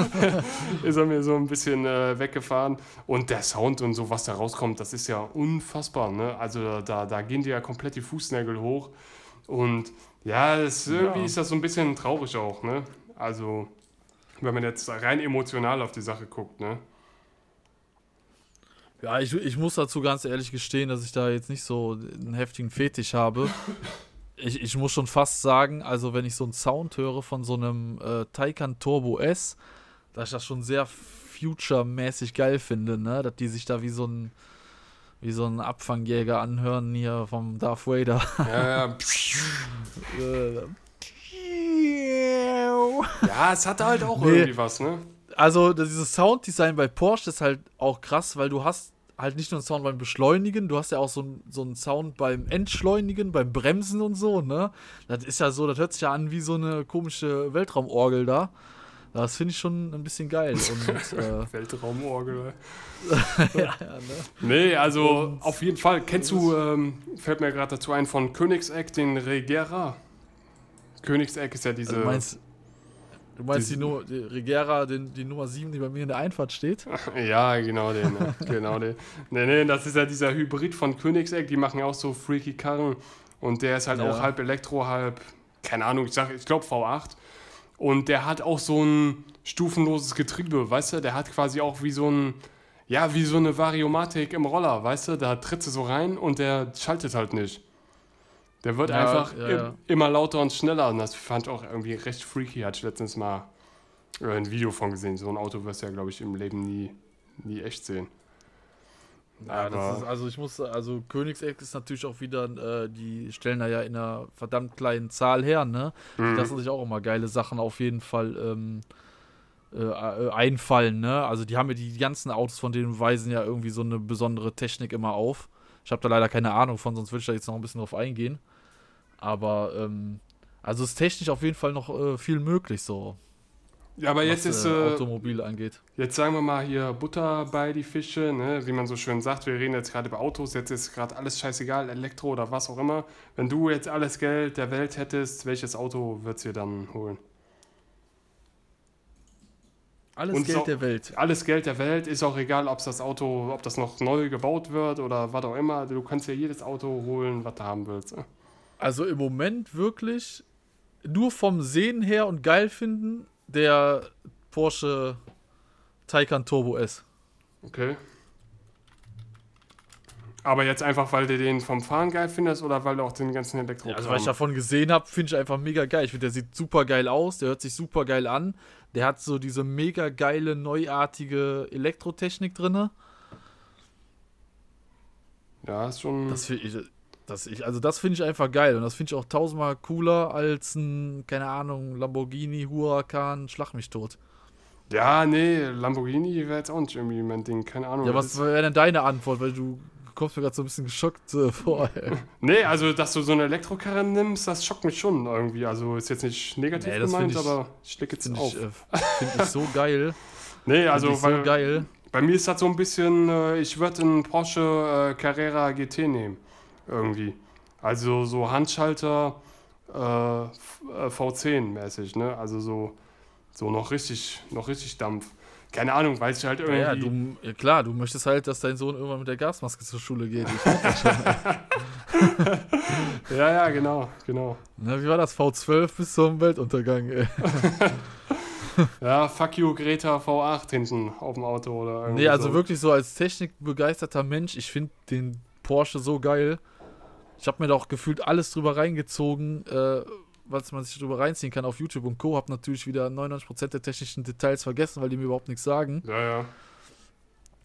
[SPEAKER 2] ist er mir so ein bisschen äh, weggefahren. Und der Sound und so, was da rauskommt, das ist ja unfassbar. Ne? Also da, da gehen dir ja komplett die Fußnägel hoch. Und ja, das, irgendwie
[SPEAKER 1] Ja.
[SPEAKER 2] ist das so ein bisschen traurig auch. Ne? Also, wenn man jetzt rein emotional auf die Sache guckt. Ne?
[SPEAKER 1] Ja, ich, ich muss dazu ganz ehrlich gestehen, dass ich da jetzt nicht so einen heftigen Fetisch habe. Ich, ich muss schon fast sagen, also wenn ich so einen Sound höre von so einem äh, Taycan Turbo S, dass ich das schon sehr future-mäßig geil finde, ne? Dass die sich da wie so ein wie so ein Abfangjäger anhören hier vom Darth Vader.
[SPEAKER 2] Ja, ja. Ja, es hat halt auch
[SPEAKER 1] Nee.
[SPEAKER 2] irgendwie was. Ne?
[SPEAKER 1] also dieses Sounddesign bei Porsche ist halt auch krass, weil du hast halt nicht nur einen Sound beim Beschleunigen, du hast ja auch so, einen- so einen Sound beim Entschleunigen, beim Bremsen und so, ne? Das ist ja so, das hört sich ja an wie so eine komische Weltraumorgel da. Das finde ich schon ein bisschen geil. Und, äh,
[SPEAKER 2] Weltraumorgel.
[SPEAKER 1] ja, ja, ne?
[SPEAKER 2] Nee, also
[SPEAKER 1] Und-
[SPEAKER 2] auf jeden Fall. Kennst du, ähm, fällt mir gerade dazu ein, von Königseck den Regera? Königseck ist ja diese.
[SPEAKER 1] Also meinst, du meinst
[SPEAKER 2] die-
[SPEAKER 1] die, Nu- die Regera, den, die Nummer 7, die bei mir in der Einfahrt steht?
[SPEAKER 2] ja, genau den. ne? genau den. Nee, nee, das ist ja dieser Hybrid von Königseck. Die machen auch so freaky Karren. Und der ist halt
[SPEAKER 1] Ja.
[SPEAKER 2] auch halb Elektro, halb, keine Ahnung, ich sag, ich glaube V8. Und der hat auch so ein stufenloses Getriebe, weißt du? Der hat quasi auch wie so ein, ja, wie so eine Variomatik im Roller, weißt du? Da tritt sie so rein und der schaltet halt nicht. Der wird
[SPEAKER 1] Ja,
[SPEAKER 2] einfach
[SPEAKER 1] ja, ja.
[SPEAKER 2] immer lauter und schneller. Und das fand ich auch irgendwie recht freaky. Hatte ich letztens mal äh, ein Video von gesehen. So ein Auto wirst du ja, glaube ich, im Leben nie, nie echt sehen.
[SPEAKER 1] Ja, das ist, also ich muss, also Königseck ist natürlich auch wieder, äh, die stellen da ja in einer verdammt kleinen Zahl her, ne? Die
[SPEAKER 2] Mhm.
[SPEAKER 1] lassen sich auch immer geile Sachen auf jeden Fall ähm, äh, äh, einfallen, ne? Also die haben ja die ganzen Autos von denen weisen ja irgendwie so eine besondere Technik immer auf. Ich habe da leider keine Ahnung von, sonst würde ich da jetzt noch ein bisschen drauf eingehen. Aber ähm, also ist technisch auf jeden Fall noch äh, viel möglich so,
[SPEAKER 2] Ja, aber jetzt
[SPEAKER 1] was
[SPEAKER 2] ist,
[SPEAKER 1] äh,
[SPEAKER 2] äh,
[SPEAKER 1] Automobile angeht.
[SPEAKER 2] jetzt sagen wir mal hier Butter bei die Fische, ne? wie man so schön sagt. Wir reden jetzt gerade über Autos. Jetzt ist gerade alles scheißegal, Elektro oder was auch immer. Wenn du jetzt alles Geld der Welt hättest, welches Auto würdest du dir dann holen?
[SPEAKER 1] Alles
[SPEAKER 2] und
[SPEAKER 1] Geld
[SPEAKER 2] so-
[SPEAKER 1] der Welt.
[SPEAKER 2] Alles Geld der Welt, ist auch egal, ob das Auto, ob das noch neu gebaut wird oder was auch immer. Du kannst dir jedes Auto holen, was du haben willst. ne?
[SPEAKER 1] Also im Moment wirklich nur vom Sehen her und geil finden der Porsche Taycan Turbo S.
[SPEAKER 2] Okay. Aber jetzt einfach, weil du den vom Fahren geil findest oder weil du auch den ganzen Elektro
[SPEAKER 1] Ja, also was ich davon gesehen habe, finde ich einfach mega geil. Ich finde, der sieht super geil aus, der hört sich super geil an. Der hat so diese mega geile, neuartige Elektrotechnik drin.
[SPEAKER 2] Ja, ist schon.
[SPEAKER 1] Das das ich, also das finde ich einfach geil. Und das finde ich auch tausendmal cooler als ein, keine Ahnung, Lamborghini, Huracan, Schlag mich tot.
[SPEAKER 2] Ja, nee, Lamborghini wäre jetzt auch nicht irgendwie mein Ding, keine Ahnung.
[SPEAKER 1] Ja, was wäre denn deine Antwort? Weil du kommst mir gerade so ein bisschen geschockt äh, vor. Ey.
[SPEAKER 2] Nee, also, dass du so eine Elektrokarre nimmst, das schockt mich schon irgendwie. Also, ist jetzt nicht negativ
[SPEAKER 1] Nee, das
[SPEAKER 2] gemeint,
[SPEAKER 1] find ich-
[SPEAKER 2] aber ich leg jetzt
[SPEAKER 1] Finde
[SPEAKER 2] auf.
[SPEAKER 1] ich, äh, find ich so geil.
[SPEAKER 2] nee,
[SPEAKER 1] Also ich so
[SPEAKER 2] weil,
[SPEAKER 1] geil.
[SPEAKER 2] bei mir ist das so ein bisschen, äh, ich würde einen Porsche äh, Carrera GT nehmen. Irgendwie. Also, so Handschalter äh, V10-mäßig, ne? Also, so, so noch richtig, noch richtig Dampf. keine Ahnung, weil es halt irgendwie.
[SPEAKER 1] Ja, du, ja, klar, du möchtest halt, dass dein Sohn irgendwann mit der Gasmaske zur Schule geht. Ich
[SPEAKER 2] ja, ja, genau, genau.
[SPEAKER 1] Na, wie war das? V12 bis zum Weltuntergang, ey.
[SPEAKER 2] ja, fuck you, Greta V8 hinten auf dem Auto oder irgendwie.
[SPEAKER 1] Nee, also
[SPEAKER 2] so.
[SPEAKER 1] wirklich so als technikbegeisterter Mensch, ich finde den Porsche so geil. Ich habe mir da auch gefühlt alles drüber reingezogen, äh, was man sich drüber reinziehen kann auf YouTube und Co. Hab natürlich wieder 99% der technischen Details vergessen, weil die mir überhaupt nichts sagen.
[SPEAKER 2] Ja, ja.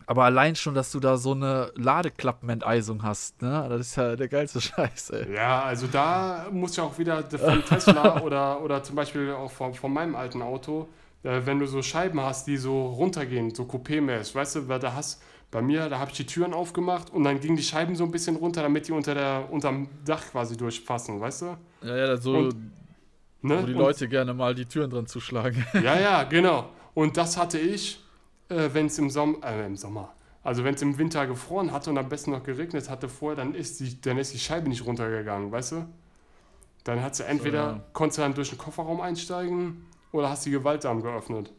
[SPEAKER 1] Aber allein schon, dass du da so eine Ladeklappenenteisung hast, ne? Das ist ja der geilste Scheiß, ey.
[SPEAKER 2] Ja, also da muss ich auch wieder von Tesla oder, oder zum Beispiel auch von, von meinem alten Auto, äh, wenn du so Scheiben hast, die so runtergehen, so Coupé-mäßig, weißt du, weil da hast, bei mir, da habe ich die Türen aufgemacht und dann gingen die Scheiben so ein bisschen runter, damit die unter der, unterm Dach quasi durchpassen, weißt du?
[SPEAKER 1] Ja, ja, so,
[SPEAKER 2] Und, Ne?
[SPEAKER 1] wo die
[SPEAKER 2] Und-
[SPEAKER 1] Leute gerne mal die Türen dran zuschlagen.
[SPEAKER 2] Ja, ja, genau. Und das hatte ich, äh, wenn es im, Som äh, im Sommer, also wenn es im Winter gefroren hatte und am besten noch geregnet hatte vorher, dann ist die, dann ist die Scheibe nicht runtergegangen, weißt du? Dann hat sie entweder,
[SPEAKER 1] ja.
[SPEAKER 2] konntest du dann durch den Kofferraum einsteigen oder hast die Gewaltarm geöffnet.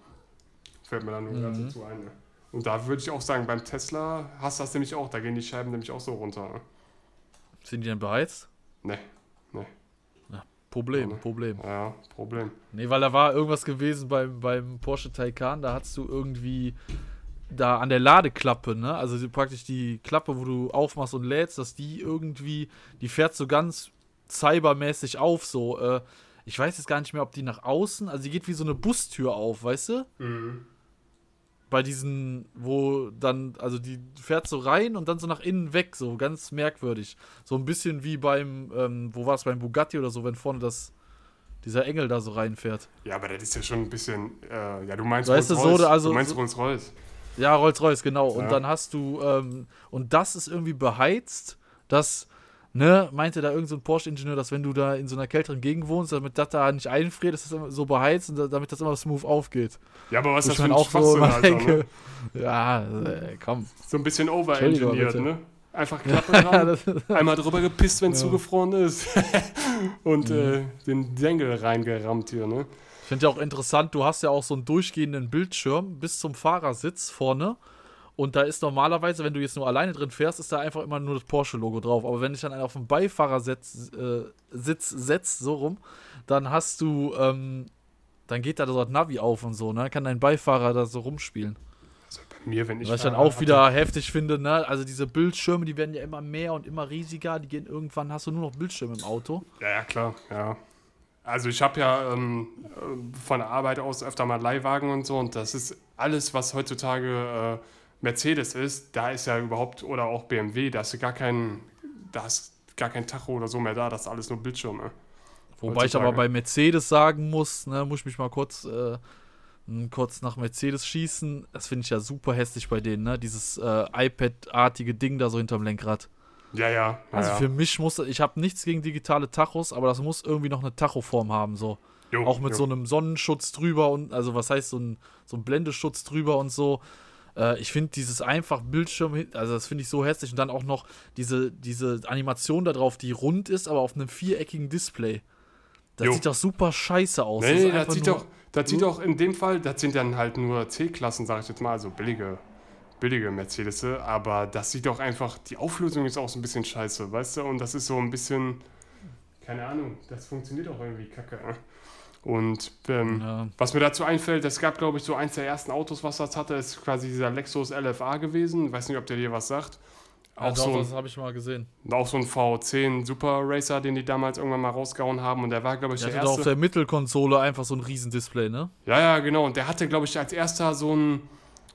[SPEAKER 2] Fällt mir dann nur ganz
[SPEAKER 1] Mhm.
[SPEAKER 2] dazu ein. Ne? Und da würde ich auch sagen, beim Tesla hast du das nämlich auch, da gehen die Scheiben nämlich auch so runter. Ne?
[SPEAKER 1] Sind die denn beheizt?
[SPEAKER 2] Nee,
[SPEAKER 1] Problem,
[SPEAKER 2] Ja, ne?
[SPEAKER 1] Problem.
[SPEAKER 2] ja, Problem.
[SPEAKER 1] Nee, weil da war irgendwas gewesen beim, beim Porsche Taycan, da hast du irgendwie da an der Ladeklappe, ne? Also die, praktisch die Klappe, wo du aufmachst und lädst, dass die irgendwie, die fährt so ganz cybermäßig auf, so. Äh, ich weiß jetzt gar nicht mehr, ob die nach außen, also die geht wie so eine Bustür auf, weißt du?
[SPEAKER 2] Mhm.
[SPEAKER 1] Bei diesen, wo dann, also die fährt so rein und dann so nach innen weg, so ganz merkwürdig. So ein bisschen wie beim, ähm, wo war es, beim Bugatti oder so, wenn vorne das, dieser Engel da so reinfährt.
[SPEAKER 2] Ja, aber das ist ja schon ein bisschen, äh, ja, du meinst
[SPEAKER 1] du, so,
[SPEAKER 2] Rolls-Royce.
[SPEAKER 1] also-
[SPEAKER 2] du meinst Rolls-Royce.
[SPEAKER 1] Ja, Rolls-Royce, genau. Und
[SPEAKER 2] Ja.
[SPEAKER 1] dann hast du, ähm, und das ist irgendwie beheizt, dass, ne, meinte da irgendein so ein Porsche-Ingenieur, dass wenn du da in so einer kälteren Gegend wohnst, damit das da nicht einfriert, ist das immer so beheizt und da, damit das immer smooth aufgeht.
[SPEAKER 2] Ja, aber was ist das für ein
[SPEAKER 1] auch so
[SPEAKER 2] Schwachsinn,
[SPEAKER 1] immer
[SPEAKER 2] Alter,
[SPEAKER 1] denke,
[SPEAKER 2] ne?
[SPEAKER 1] ja, äh, komm.
[SPEAKER 2] So ein bisschen overengineert, ne? Einfach Klappe dran, einmal drüber gepisst, wenn es
[SPEAKER 1] Ja. Mhm.
[SPEAKER 2] zugefroren ist. Und äh, den Dengel reingerammt hier, ne?
[SPEAKER 1] ich finde ja auch interessant, du hast ja auch so einen durchgehenden Bildschirm bis zum Fahrersitz vorne. Und da ist normalerweise, wenn du jetzt nur alleine drin fährst, ist da einfach immer nur das Porsche-Logo drauf. Aber wenn dich dann einer auf den Beifahrersitz äh, Sitz setzt, so rum, dann hast du, ähm, dann geht da so das Navi auf und so, ne? Kann dein Beifahrer da so rumspielen.
[SPEAKER 2] Also bei mir, wenn ich.
[SPEAKER 1] Was ich dann auch wieder heftig finde, ne? Also diese Bildschirme, die werden ja immer mehr und immer riesiger. Die gehen irgendwann, hast du nur noch Bildschirme im Auto.
[SPEAKER 2] Ja, ja, klar, ja. Also ich habe ja ähm, äh, von der Arbeit aus öfter mal Leihwagen und so und das ist alles, was heutzutage äh, Mercedes ist, da ist ja überhaupt, oder auch BMW, da ist ja gar kein, da ist gar kein Tacho oder so mehr da, das ist alles nur Bildschirme.
[SPEAKER 1] Wobei ich aber bei Mercedes sagen muss, ne, muss ich mich mal kurz, äh, kurz nach Mercedes schießen. Das finde ich ja super hässlich bei denen, ne? Dieses äh, iPad-artige Ding da so hinterm Lenkrad.
[SPEAKER 2] Ja, ja. ja,
[SPEAKER 1] Also
[SPEAKER 2] ja.
[SPEAKER 1] für mich muss, ich habe nichts gegen digitale Tachos, aber das muss irgendwie noch eine Tachoform haben, so.
[SPEAKER 2] Jo,
[SPEAKER 1] Auch mit
[SPEAKER 2] jo.
[SPEAKER 1] so einem Sonnenschutz drüber und, also was heißt so ein, so ein Blendeschutz drüber und so. Äh, ich finde dieses einfach Bildschirm, also das finde ich so hässlich. Und dann auch noch diese, diese Animation da drauf, die rund ist, aber auf einem viereckigen Display. Das
[SPEAKER 2] Jo.
[SPEAKER 1] sieht doch super scheiße aus.
[SPEAKER 2] Nee, das
[SPEAKER 1] einfach
[SPEAKER 2] sieht doch, das sieht doch in dem Fall, das sind dann halt nur C-Klassen, sag ich jetzt mal, also billige, billige Mercedes, aber das sieht doch einfach, die Auflösung ist auch so ein bisschen scheiße, weißt du, und das ist so ein bisschen, keine Ahnung, das funktioniert auch irgendwie kacke. Und ähm,
[SPEAKER 1] Ja.
[SPEAKER 2] was mir dazu einfällt, es gab, glaube ich, so eins der ersten Autos, was das hatte, ist quasi dieser Lexus LFA gewesen, weiß nicht, ob der dir was sagt.
[SPEAKER 1] Ja,
[SPEAKER 2] Auch
[SPEAKER 1] doch,
[SPEAKER 2] so,
[SPEAKER 1] das habe ich mal gesehen.
[SPEAKER 2] auch so ein V10 Super Racer, den die damals irgendwann mal rausgehauen haben, und der war, glaube ich,
[SPEAKER 1] Der
[SPEAKER 2] der
[SPEAKER 1] hatte auf
[SPEAKER 2] erste.
[SPEAKER 1] der Mittelkonsole einfach so ein Riesendisplay, ne?
[SPEAKER 2] Ja, ja, genau. Und der hatte, glaube ich, als erster so einen,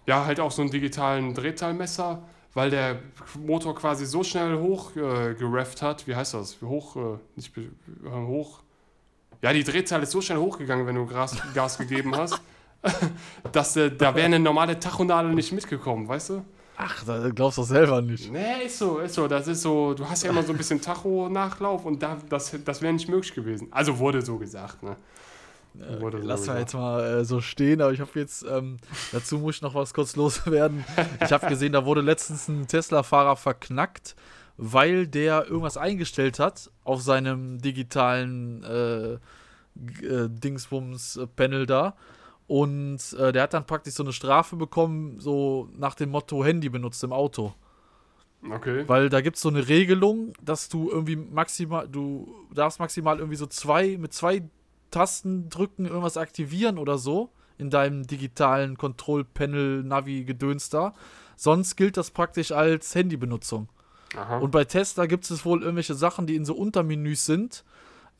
[SPEAKER 2] ja, halt auch so einen digitalen Drehzahlmesser, weil der Motor quasi so schnell hoch äh, gerefft hat. Wie heißt das? Hoch, äh, nicht äh, hoch. Ja, die Drehzahl ist so schnell hochgegangen, wenn du Gas, Gas gegeben hast, dass äh, da wäre eine normale Tachonadel nicht mitgekommen, weißt du?
[SPEAKER 1] Ach, da glaubst du doch selber nicht.
[SPEAKER 2] Nee, ist so, ist so. Das ist so, du hast ja immer so ein bisschen Tacho-Nachlauf und da, das, das wäre nicht möglich gewesen. Also wurde so gesagt, ne? So
[SPEAKER 1] Lass mal jetzt mal äh, so stehen, aber ich habe jetzt, ähm, dazu muss ich noch was kurz loswerden. Ich habe gesehen, da wurde letztens ein Tesla-Fahrer verknackt, weil der irgendwas eingestellt hat auf seinem digitalen äh, äh, Dingsbums-Panel da. Und äh, der hat dann praktisch so eine Strafe bekommen, so nach dem Motto Handy benutzt im Auto.
[SPEAKER 2] Okay.
[SPEAKER 1] Weil da gibt es so eine Regelung, dass du irgendwie maximal, du darfst maximal irgendwie so zwei, mit zwei Tasten drücken, irgendwas aktivieren oder so in deinem digitalen Kontrollpanel, Navi, Gedöns da. Sonst gilt das praktisch als Handybenutzung.
[SPEAKER 2] Aha.
[SPEAKER 1] Und bei Tesla gibt es wohl irgendwelche Sachen, die in so Untermenüs sind,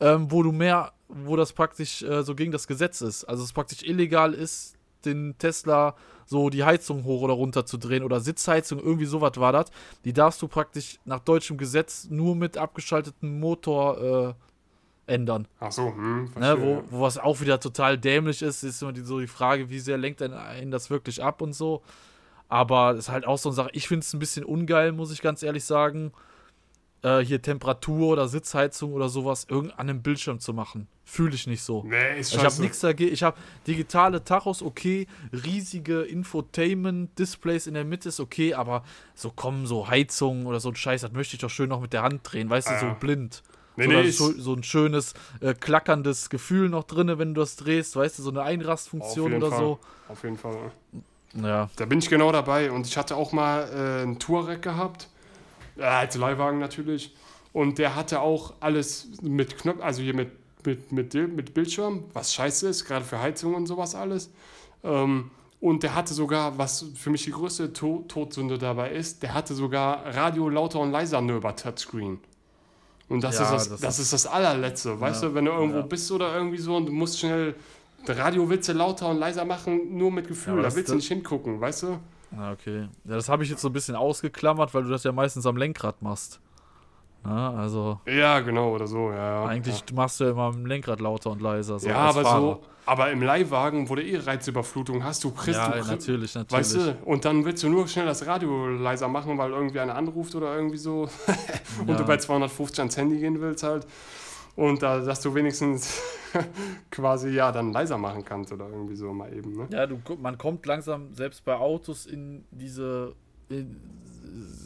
[SPEAKER 1] ähm, wo du mehr, wo das praktisch äh, so gegen das Gesetz ist. Also es praktisch illegal ist, den Tesla so die Heizung hoch oder runter zu drehen oder Sitzheizung, irgendwie sowas war das. Die darfst du praktisch nach deutschem Gesetz nur mit abgeschaltetem Motor äh, ändern.
[SPEAKER 2] Ach so, hm,
[SPEAKER 1] Ne, wo, wo was auch wieder total dämlich ist, ist immer die, so die Frage, wie sehr lenkt denn einen das wirklich ab und so. Aber es ist halt auch so eine Sache, ich finde es ein bisschen ungeil, muss ich ganz ehrlich sagen, äh, hier Temperatur oder Sitzheizung oder sowas irgend an einem Bildschirm zu machen. Fühle ich nicht so.
[SPEAKER 2] Nee, ist
[SPEAKER 1] Ich habe
[SPEAKER 2] scheiße.
[SPEAKER 1] nichts dagegen. Ich habe digitale Tachos, okay. Riesige Infotainment-Displays in der Mitte ist okay, aber so kommen so Heizungen oder so ein Scheiß, das möchte ich doch schön noch mit der Hand drehen, weißt du,
[SPEAKER 2] Ah,
[SPEAKER 1] so
[SPEAKER 2] ja.
[SPEAKER 1] blind.
[SPEAKER 2] Nee,
[SPEAKER 1] so,
[SPEAKER 2] nee,
[SPEAKER 1] so, so ein schönes, äh, klackerndes Gefühl noch drin, wenn du das drehst, weißt du, so eine Einrastfunktion oder
[SPEAKER 2] Fall.
[SPEAKER 1] so.
[SPEAKER 2] Auf jeden Fall.
[SPEAKER 1] Ja,
[SPEAKER 2] Da bin ich genau dabei. Und ich hatte auch mal äh, einen Touareg gehabt. Äh, als Leihwagen natürlich. Und der hatte auch alles mit Knopf, also hier mit, mit, mit, mit Bildschirm, was scheiße ist, gerade für Heizung und sowas alles. Ähm, und der hatte sogar, was für mich die größte to Todsünde dabei ist, der hatte sogar Radio lauter und leiser nur über Touchscreen. Und das,
[SPEAKER 1] Ja,
[SPEAKER 2] ist, das,
[SPEAKER 1] das
[SPEAKER 2] das
[SPEAKER 1] ist-
[SPEAKER 2] das allerletzte, weißt
[SPEAKER 1] Ja,
[SPEAKER 2] du, wenn du irgendwo
[SPEAKER 1] ja.
[SPEAKER 2] bist oder irgendwie so und du musst schnell Radio willst du lauter und leiser machen, nur mit Gefühl, da willst du nicht hingucken, weißt du?
[SPEAKER 1] Ah, okay. Ja, das habe ich jetzt so ein bisschen ausgeklammert, weil du das ja meistens am Lenkrad machst. Ja, also
[SPEAKER 2] Ja, genau, oder so, ja. ja.
[SPEAKER 1] eigentlich machst du ja immer am Lenkrad lauter und leiser. So
[SPEAKER 2] ja, aber
[SPEAKER 1] Fahrer.
[SPEAKER 2] so, aber im Leihwagen, wo du eh Reizüberflutung hast, du kriegst,
[SPEAKER 1] Ja,
[SPEAKER 2] du kriegst,
[SPEAKER 1] natürlich, natürlich.
[SPEAKER 2] weißt du, und dann willst du nur schnell das Radio leiser machen, weil irgendwie einer anruft oder irgendwie so und
[SPEAKER 1] Ja.
[SPEAKER 2] du bei 250 ans Handy gehen willst halt und da, dass du wenigstens quasi, ja, dann leiser machen kannst oder irgendwie so mal eben, ne?
[SPEAKER 1] Ja, du, man kommt langsam selbst bei Autos in diese. In,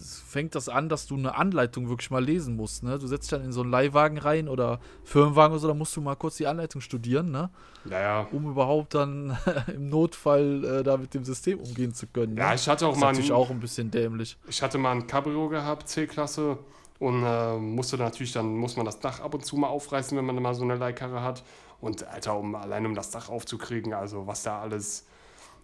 [SPEAKER 1] es fängt das an, dass du eine Anleitung wirklich mal lesen musst. Ne? Du setzt dich dann in so einen Leihwagen rein oder Firmenwagen oder so, da musst du mal kurz die Anleitung studieren, ne?
[SPEAKER 2] Ja, ja.
[SPEAKER 1] um überhaupt dann im Notfall äh, da mit dem System umgehen zu können. Ne?
[SPEAKER 2] Ja, ich hatte auch
[SPEAKER 1] das ist
[SPEAKER 2] mal
[SPEAKER 1] natürlich
[SPEAKER 2] ein-
[SPEAKER 1] auch ein bisschen dämlich.
[SPEAKER 2] Ich hatte mal ein Cabrio gehabt, C-Klasse, und äh, musste natürlich, dann muss man das Dach ab und zu mal aufreißen, wenn man mal so eine Leihkarre hat. Und Alter, um allein um das Dach aufzukriegen, also was da alles,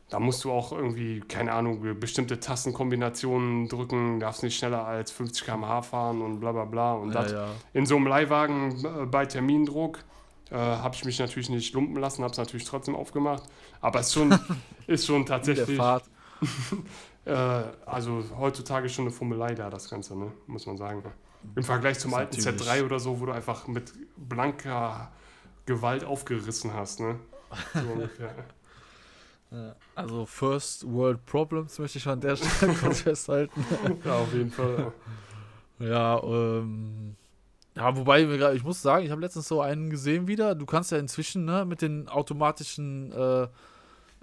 [SPEAKER 2] da musst du auch irgendwie, keine Ahnung, bestimmte Tastenkombinationen drücken, darfst nicht schneller als 50 km/h fahren und bla bla bla. Und
[SPEAKER 1] Ja,
[SPEAKER 2] das
[SPEAKER 1] ja.
[SPEAKER 2] in so einem Leihwagen äh, bei Termindruck äh, habe ich mich natürlich nicht lumpen lassen, habe es natürlich trotzdem aufgemacht. Aber es ist schon, ist schon tatsächlich.
[SPEAKER 1] Fahrt.
[SPEAKER 2] Äh, also heutzutage schon eine Fummelei da, das Ganze, ne? muss man sagen. Im Vergleich zum alten
[SPEAKER 1] ist natürlich-
[SPEAKER 2] Z3 oder so, wo du einfach mit blanker Gewalt aufgerissen hast, ne? So ungefähr.
[SPEAKER 1] Also First World Problems möchte ich an der Stelle kurz festhalten.
[SPEAKER 2] Ja, auf jeden Fall.
[SPEAKER 1] Ja, ähm. Ja, wobei, ich muss sagen, ich habe letztens so einen gesehen wieder. Du kannst ja inzwischen, ne, mit den automatischen äh,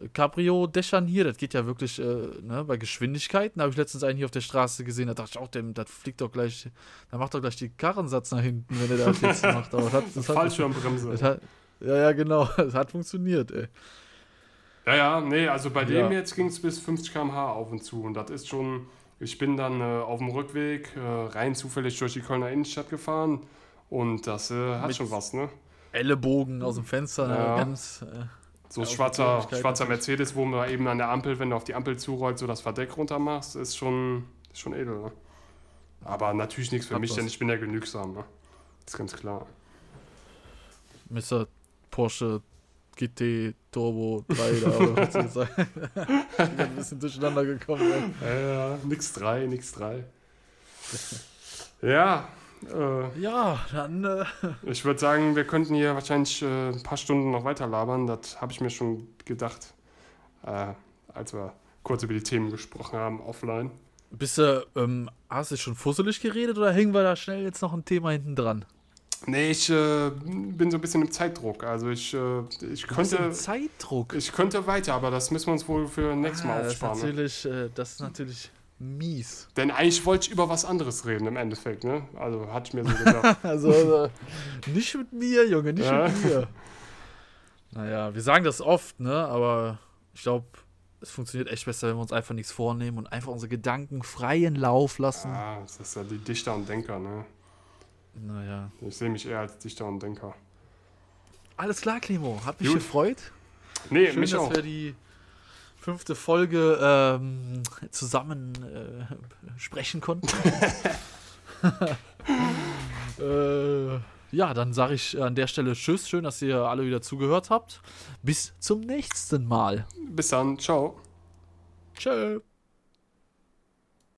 [SPEAKER 1] Cabrio-Dächern hier, das geht ja wirklich, äh, ne, bei Geschwindigkeiten. Da habe ich letztens einen hier auf der Straße gesehen, da dachte ich auch, dem, das fliegt doch gleich, da macht doch gleich die Karrensatz nach hinten, wenn er das jetzt macht. Aber das hat, das hat,
[SPEAKER 2] Fallschirmbremse.
[SPEAKER 1] das hat, ja, ja, genau, das hat funktioniert, ey.
[SPEAKER 2] Ja, ja, nee, also bei dem
[SPEAKER 1] Ja.
[SPEAKER 2] jetzt ging es bis 50 km/h auf und zu. Und das ist schon, ich bin dann äh, auf dem Rückweg äh, rein zufällig durch die Kölner Innenstadt gefahren. Und das äh, hat
[SPEAKER 1] Mit-
[SPEAKER 2] schon was, ne?
[SPEAKER 1] Ellenbogen aus dem Fenster, ne,
[SPEAKER 2] Ja.
[SPEAKER 1] ganz.
[SPEAKER 2] So
[SPEAKER 1] Ja,
[SPEAKER 2] ein schwarzer, schwarzer. Mercedes, wo man eben an der Ampel, wenn du auf die Ampel zurollst, so das Verdeck runter machst, ist schon, ist schon edel. Ne? Aber natürlich nichts für
[SPEAKER 1] Hat
[SPEAKER 2] mich,
[SPEAKER 1] was.
[SPEAKER 2] denn ich bin ja genügsam. Ne? ist ganz klar.
[SPEAKER 1] Mr. Porsche GT Turbo 3 da oder was soll ich sagen. ich bin ein bisschen durcheinander gekommen. Ey.
[SPEAKER 2] Ja, ja, nix 3, nix 3. ja, äh,
[SPEAKER 1] Ja, dann äh,
[SPEAKER 2] ich würde sagen, wir könnten hier wahrscheinlich äh, ein paar Stunden noch weiter labern. Das habe ich mir schon gedacht, äh, als wir kurz über die Themen gesprochen haben, offline.
[SPEAKER 1] bist du, ähm, hast du schon fusselig geredet oder hängen wir da schnell jetzt noch ein Thema hinten dran?
[SPEAKER 2] Nee, ich äh, bin so ein bisschen im Zeitdruck. Also ich, äh, ich könnte.
[SPEAKER 1] Zeitdruck.
[SPEAKER 2] Ich könnte weiter, aber das müssen wir uns wohl für nächstes Mal
[SPEAKER 1] Ah, das, ist
[SPEAKER 2] aufsparen. Ne?
[SPEAKER 1] natürlich, äh, das ist natürlich mies.
[SPEAKER 2] Denn eigentlich wollte ich über was anderes reden im Endeffekt, ne? Also hatte ich mir so gedacht.
[SPEAKER 1] Also äh, nicht mit mir, Junge, nicht
[SPEAKER 2] Ja.
[SPEAKER 1] mit mir. Naja, wir sagen das oft, ne? Aber ich glaube, es funktioniert echt besser, wenn wir uns einfach nichts vornehmen und einfach unsere Gedanken freien Lauf lassen.
[SPEAKER 2] Ah, das ist ja die Dichter und Denker, ne?
[SPEAKER 1] Naja.
[SPEAKER 2] Ich sehe mich eher als Dichter und Denker.
[SPEAKER 1] Alles klar, Clemo. Hat mich
[SPEAKER 2] Gut.
[SPEAKER 1] gefreut.
[SPEAKER 2] Nee,
[SPEAKER 1] Schön,
[SPEAKER 2] mich
[SPEAKER 1] dass
[SPEAKER 2] auch.
[SPEAKER 1] wir die fünfte Folge ähm, zusammen äh, sprechen konnten. äh, ja, dann sage ich an der Stelle Tschüss. Schön, dass ihr alle wieder zugehört habt. Bis zum nächsten Mal.
[SPEAKER 2] Bis dann, ciao.
[SPEAKER 1] Tschö.